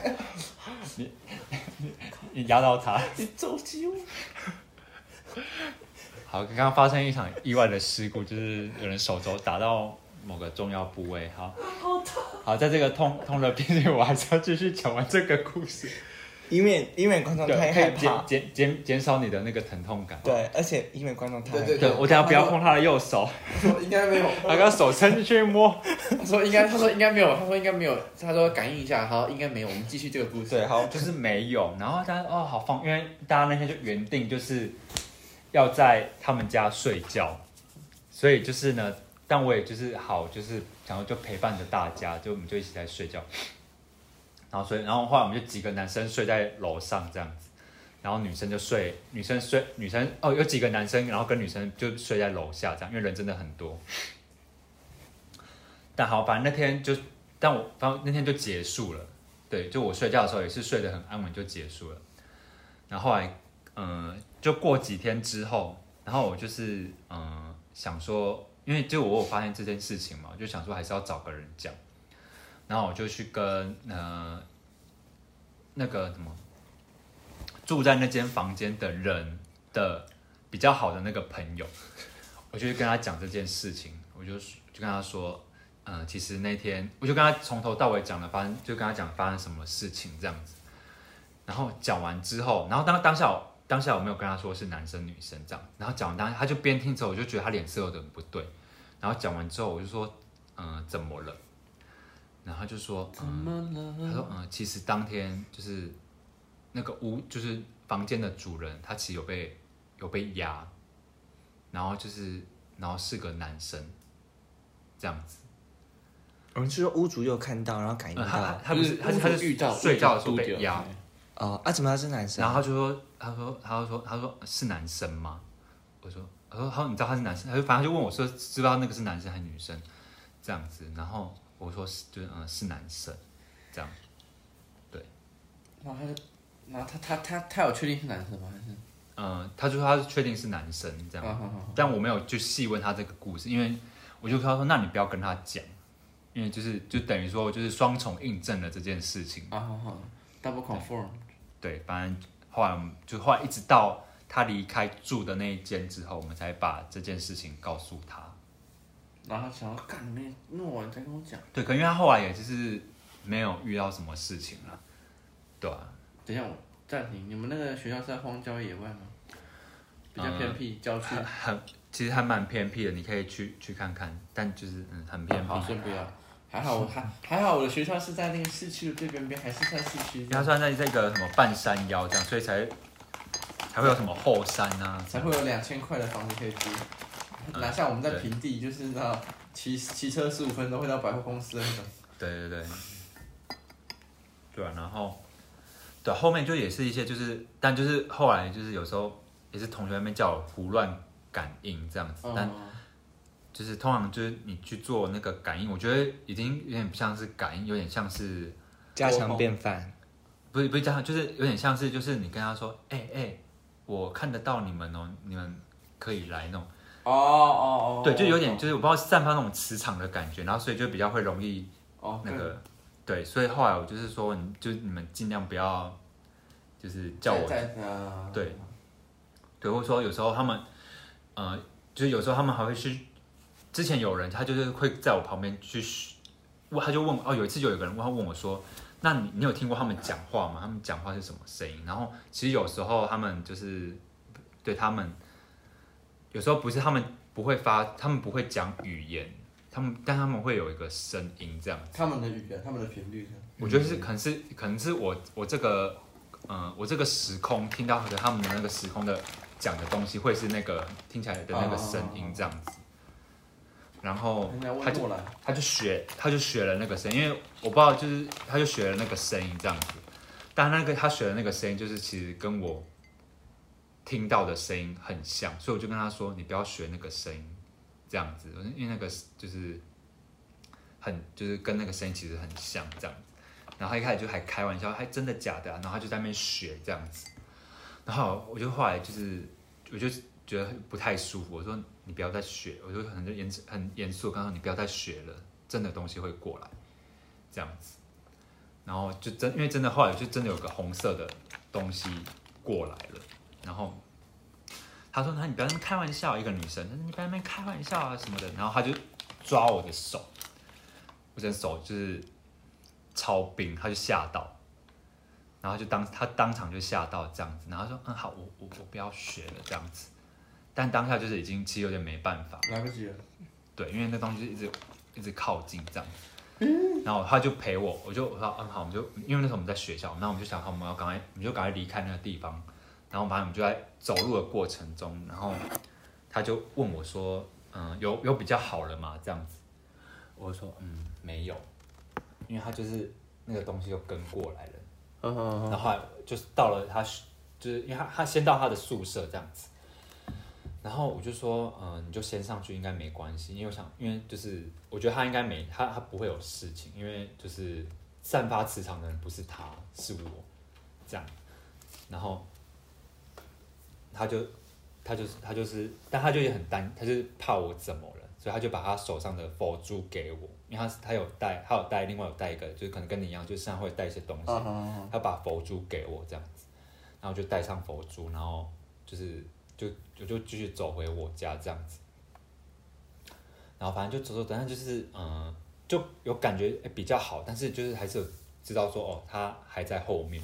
你你压到他，你走机会。好，刚刚发生一场意外的事故，就是有人手肘打到。某个重要部位，好，好痛，好，在这个痛痛的边缘，我还是要继续讲完这个故事，以免以免观众太害怕，减减减少你的那个疼痛感。对，而且以免观众太害怕。对对对，我等下不要碰他的右手。应该没有，他刚手伸进去摸。他说应该，他说应该没有，他说应该没有，他说感应一下，好，应该没有，我们继续这个故事。对，好，就是没有。然后大家哦，好放，因为大家那天就原定就是要在他们家睡觉，所以就是呢。但我也就是好，就是想要就陪伴着大家，就我们就一起在睡觉，然后所以，然后后来我们就几个男生睡在楼上这样子，然后女生就睡，女生睡，女生哦有几个男生，然后跟女生就睡在楼下这样，因为人真的很多。但好，反正那天就，但我反正那天就结束了，对，就我睡觉的时候也是睡得很安稳就结束了。然后后来，嗯、就过几天之后，然后我就是嗯、想说。因为就我有发现这件事情嘛，就想说还是要找个人讲，然后我就去跟呃那个什么住在那间房间的人的比较好的那个朋友，我就去跟他讲这件事情，我就就跟他说，呃，其实那天我就跟他从头到尾讲了发生，就跟他讲发生什么事情这样子，然后讲完之后，然后当当下。当下我没有跟他说是男生女生这样，然后讲完当下他就边听着，我就觉得他脸色有点不对，然后讲完之后我就说，嗯、呃，怎么了？然后他就说，嗯，他说，嗯，其实当天就是那个屋，就是房间的主人，他其实有被有被压，然后就是然后是个男生，这样子。嗯，是说屋主有看到，然后感应到，他他不是他是他是遇到睡觉的时候被压。哦，啊，怎么他是男生？然后他就说，他说，他就说，他说是男生吗？我说，他说，他说你知道他是男生？他就反正就问我说，知道那个是男生还是女生？这样子，然后我说是，就是嗯是男生，这样，对。然后他就，然后他他他他有确定是男生吗？还是？嗯，他就说他是确定是男生这样，好好好，但我没有就细问他这个故事，因为我就跟他说，那你不要跟他讲，因为就是就等于说就是双重印证了这件事情。啊，好好，double confirm。对，反正后来我们就后来一直到他离开住的那一间之后，我们才把这件事情告诉他。然后他想要干那弄完再跟我讲。对，可能因为他后来也就是没有遇到什么事情了。对啊。等一下我暂停，你们那个学校是在荒郊野外吗？比较偏僻，郊区。很，其实还蛮偏僻的，你可以去去看看，但就是嗯很偏僻。好，先不要。还好我还还好，我的学校是在那个市区的最边边，还是在市区。它算在这个什么半山腰这样，所以才才会有什么后山啊，才会有两千块的房子可以租。哪像我们在平地，就是那骑骑车十五分钟会到百货公司的那种。对对对。对啊，然后对后面就也是一些就是，但就是后来就是有时候也是同学那边叫我胡乱感应这样子，但。就是通常就是你去做那个感应，我觉得已经有点不像是感应，有点像是家常便饭。不是不是家常，就是有点像是就是你跟他说，哎、欸、哎、欸，我看得到你们哦，你们可以来那种。哦哦哦。对，就有点就是我不知道散发那种磁场的感觉，然后所以就比较会容易哦那个。Oh, 对，所以后来我就是说，你就你们尽量不要，就是叫我。对。对，或者说有时候他们，呃，就是有时候他们还会去。之前有人，他就是会在我旁边去，问他就问哦，有一次就有个人问他问我说，那你你有听过他们讲话吗？他们讲话是什么声音？然后其实有时候他们就是对他们，有时候不是他们不会发，他们不会讲语言，他们但他们会有一个声音这样子。他们的语言，他们的频率。我觉得是可能是可能是我我这个嗯、呃、我这个时空听到的他们的那个时空的讲的东西，会是那个听起来的那个声音这样子。然后他就他就学他就学了那个声音，因为我不知道就是他就学了那个声音这样子，但那个他学的那个声音就是其实跟我听到的声音很像，所以我就跟他说，你不要学那个声音这样子，因为那个就是很就是跟那个声音其实很像这样子。然后他一开始就还开玩笑，还真的假的啊？然后他就在那边学这样子，然后我就后来就是我就觉得不太舒服，我说。你不要再学，我就很严很严肃，刚刚你不要再学了，真的东西会过来，这样子，然后就真因为真的后来就真的有个红色的东西过来了，然后他说：“那你不要那么开玩笑，一个女生，你不要那么开玩笑啊什么的。”然后他就抓我的手，我的手就是超冰，他就吓到，然后就当他当场就吓到这样子，然后说：“嗯，好，我我我不要学了这样子。”但当下就是已经其实有点没办法，来不及了。对，因为那东西一直一直靠近这样，然后他就陪我，我就我说嗯好，我们就因为那时候我们在学校，然后我们就想好我们要赶快，我们就赶快离开那个地方，然后反正我们就在走路的过程中，然后他就问我说，嗯，有有比较好了吗？这样子，我说嗯没有，因为他就是那个东西就跟过来了，嗯嗯嗯，然后就是到了他就是因为他他先到他的宿舍这样子。然后我就说，嗯、呃，你就先上去，应该没关系，因为我想，因为就是我觉得他应该没他他不会有事情，因为就是散发磁场的人不是他，是我，这样。然后他就他就是他就是，但他就也很担，他就是怕我怎么了，所以他就把他手上的佛珠给我，因为他他有带，他有带，另外有带一个，就是可能跟你一样，就是身上会带一些东西，uh huh. 他把佛珠给我这样子，然后就带上佛珠，然后就是。就我就继续走回我家这样子，然后反正就走走，等下就是嗯，就有感觉比较好，但是就是还是有知道说哦，他还在后面。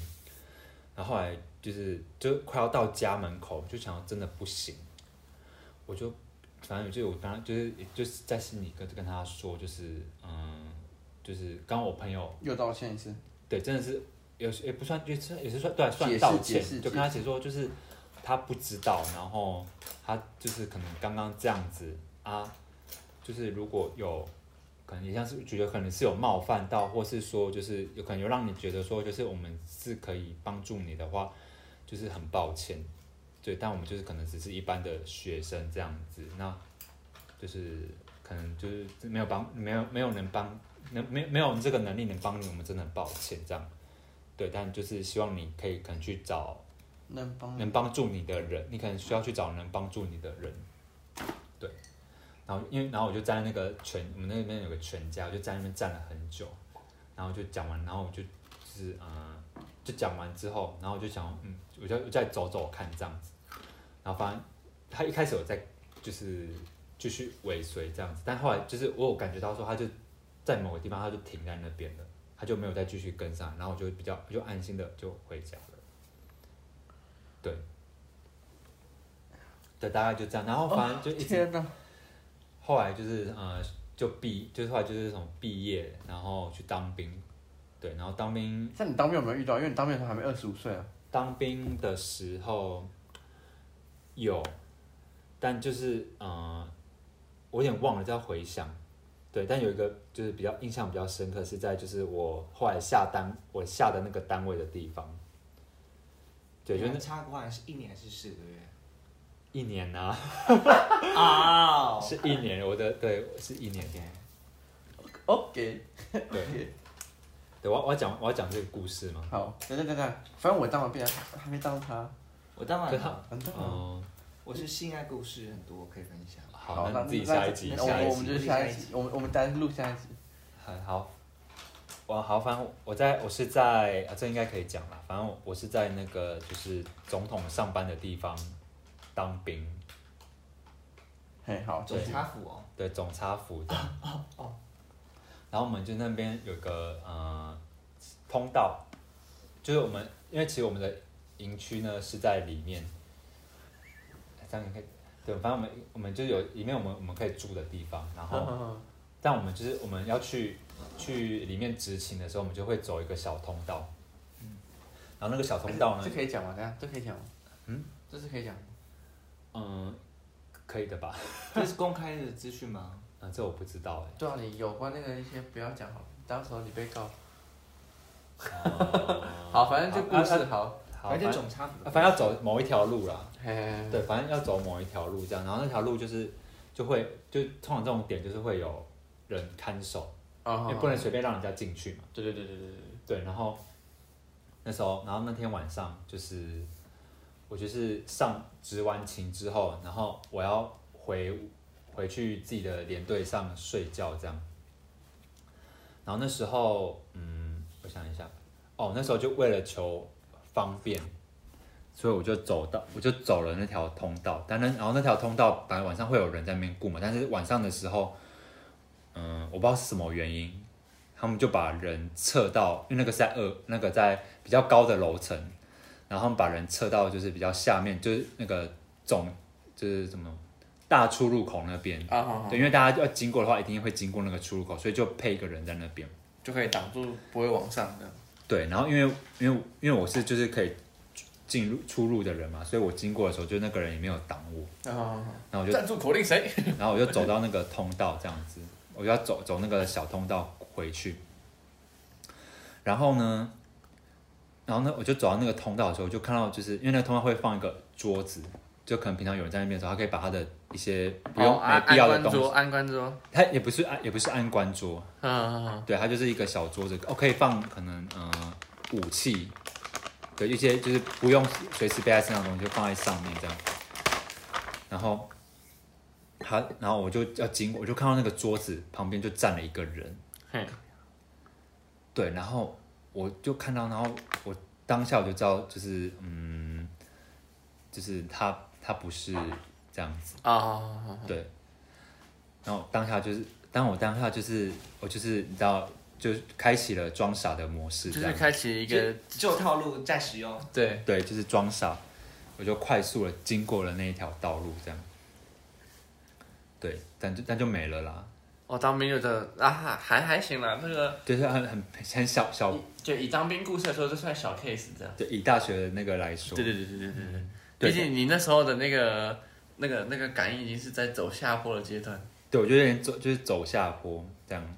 然后后来就是就快要到家门口，就想要真的不行，我就反正就我刚刚就是就是在心里跟跟他说，就是嗯，就是刚刚我朋友又道歉一次，对，真的是有也不算也是也是算对算道歉，就跟他解释说就是。他不知道，然后他就是可能刚刚这样子啊，就是如果有可能也像是觉得可能是有冒犯到，或是说就是有可能有让你觉得说就是我们是可以帮助你的话，就是很抱歉，对，但我们就是可能只是一般的学生这样子，那就是可能就是没有帮，没有没有能帮，能没没有这个能力能帮你，我们真的很抱歉这样，对，但就是希望你可以可能去找。能帮能帮助你的人，你可能需要去找能帮助你的人，对。然后因为然后我就站在那个全，我们那边有个全家，我就在那边站了很久。然后就讲完，然后我就就是嗯，就讲完之后，然后我就想嗯，我就再走走看这样子。然后反正他一开始有在就是继续尾随这样子，但后来就是我有感觉到说他就在某个地方他就停在那边了，他就没有再继续跟上，然后我就比较我就安心的就回家。对，对，大概就这样，然后反正就一直，哦、后来就是呃，就毕，就是后来就是从毕业，然后去当兵，对，然后当兵。像你当兵有没有遇到？因为你当兵的时候还没二十五岁啊。当兵的时候有，但就是呃，我有点忘了，在回想。对，但有一个就是比较印象比较深刻，是在就是我后来下单，我下的那个单位的地方。对，就是插过来是一年还是四个月？一年啊，啊，是一年，我的对是一年。OK，对，对，我我要讲我要讲这个故事嘛？好，等等等等，反正我当完兵还没当他，我当完他，嗯，我是性爱故事很多可以分享。好，那自己下一集，我我们就下一集，我们我们单录下一集。很好。哇，好，反正我在我是在啊，这应该可以讲了。反正我，是在那个就是总统上班的地方当兵。嘿，好，总差府哦。对，总差府的。然后我们就那边有个呃通道，就是我们因为其实我们的营区呢是在里面，这样你可以对，反正我们我们就有里面我们我们可以住的地方，然后 但我们就是我们要去去里面执勤的时候，我们就会走一个小通道，然后那个小通道呢，这可以讲吗？等下这可以讲吗？嗯，这是可以讲。嗯，可以的吧？这是公开的资讯吗？啊，这我不知道哎。对啊，你有关那个一些不要讲好了，到时候你被告。哦 好，反正就故事好。好，反正总差不多。反正要走某一条路啦。嘿对，反正要走某一条路这样，然后那条路就是就会就通常这种点就是会有人看守，哦也不能随便让人家进去嘛。对对对对对对。对，然后那时候，然后那天晚上就是我就是上值完勤之后，然后我要回回去自己的连队上睡觉这样。然后那时候，嗯，我想一下，哦，那时候就为了求方便。所以我就走到，我就走了那条通道，但那然后那条通道本来晚上会有人在那边顾嘛，但是晚上的时候，嗯，我不知道是什么原因，他们就把人撤到，因为那个是在二那个在比较高的楼层，然后他们把人撤到就是比较下面，就是那个总就是什么大出入口那边，啊好好。对，因为大家要经过的话，一定会经过那个出入口，所以就配一个人在那边，就可以挡住，不会往上的。对，然后因为因为因为我是就是可以。进入出入的人嘛，所以我经过的时候，就那个人也没有挡我。好好好。然后我就站住口令谁？然后我就走到那个通道这样子，我就要走走那个小通道回去。然后呢，然后呢，我就走到那个通道的时候，我就看到就是因为那个通道会放一个桌子，就可能平常有人在那边的时候，他可以把他的一些不用、没必要的东西，安关桌，他也不是安，也不是安关桌，嗯嗯嗯，对，它就是一个小桌子，哦，可以放可能嗯、呃、武器。对，一些就是不用随时背在身上的东西，就放在上面这样。然后他，然后我就要经过，我就看到那个桌子旁边就站了一个人。嘿，对，然后我就看到，然后我当下我就知道，就是嗯，就是他，他不是这样子啊、哦。对。然后当下就是，当我当下就是，我就是你知道。就开启了装傻的模式，就是开启一个旧套路在使用。对对，就是装傻，我就快速的经过了那一条道路，这样。对，但就但就没了啦。我、哦、当兵就这啊，还还行啦，那个就是很很很小小，就以当兵故事来说，这算小 case 这样。对，以大学的那个来说。对对对对对对对。毕竟你那时候的那个那个那个感应已经是在走下坡的阶段。对，我觉得有点走就是走下坡这样。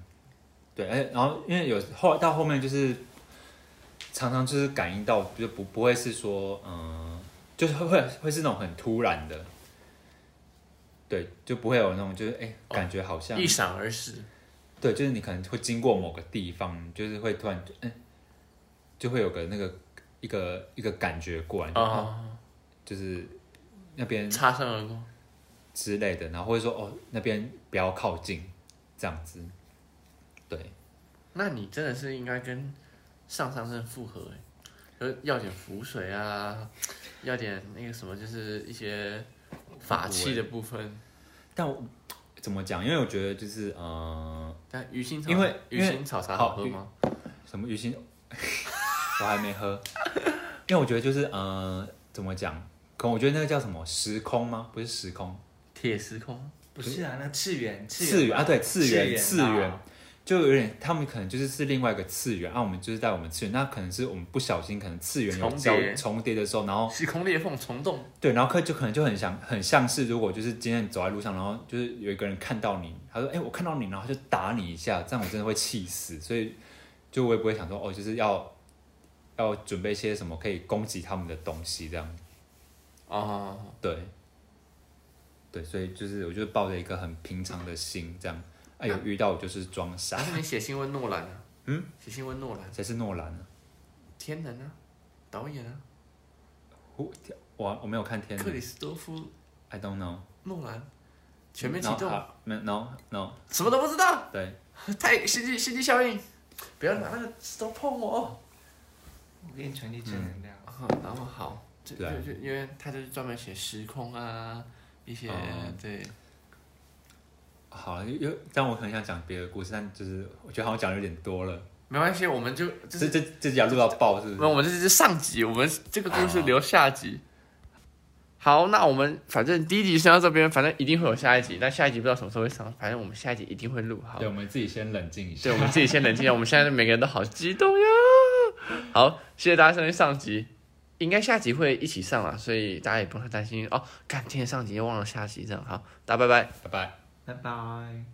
对，而且然后因为有后到后面就是常常就是感应到，就不不会是说嗯，就是会会会是那种很突然的，对，就不会有那种就是哎感觉好像、哦、一闪而逝，对，就是你可能会经过某个地方，就是会突然嗯，就会有个那个一个一个感觉过来，哦、就是那边擦身而过之类的，然后会说哦那边不要靠近这样子。对，那你真的是应该跟上上身复合哎，就是要点浮水啊，要点那个什么，就是一些法器的部分。但我怎么讲？因为我觉得就是呃，但鱼腥草，因为鱼腥草茶好喝吗？什么鱼腥？我还没喝。因为我觉得就是呃，怎么讲？可我觉得那个叫什么时空吗？不是时空，铁时空？不是啊，那次元，次元啊，对，次元，次元。就有点，他们可能就是是另外一个次元，啊，我们就是在我们次元，那可能是我们不小心，可能次元有交重叠的时候，然后时空裂缝虫洞，对，然后可就可能就很像，很像是如果就是今天你走在路上，然后就是有一个人看到你，他说，哎、欸，我看到你，然后就打你一下，这样我真的会气死，所以就我也不会想说，哦，就是要要准备一些什么可以攻击他们的东西这样，啊，对，对，所以就是我就抱着一个很平常的心这样。哎、有遇到我就是装傻。还是你写信问诺兰啊？嗯，写信问诺兰。谁是诺兰呢？天能啊，导演啊。我我我没有看天能。克里斯多夫。I don't know。诺兰。全面启动。没 no no。什么都不知道。对。太心机心机效应，不要拿那个石头碰我。我给你传递正能量。嗯、然后好，就就就因为他就是专门写时空啊，一些、嗯、对。好了，又但我可能想讲别的故事，但就是我觉得好像讲的有点多了。没关系，我们就这这是这这集要录到爆是不是？那我们这是上集，我们这个故事留下集。好，那我们反正第一集先到这边，反正一定会有下一集，但下一集不知道什么时候会上，反正我们下一集一定会录好对，。我们自己先冷静一下。对，我们自己先冷静一下，我们现在每个人都好激动呀！好，谢谢大家收听上集，应该下集会一起上了，所以大家也不用太担心哦。看今天上集又忘了下集，这样好，大家拜拜。拜拜。拜拜。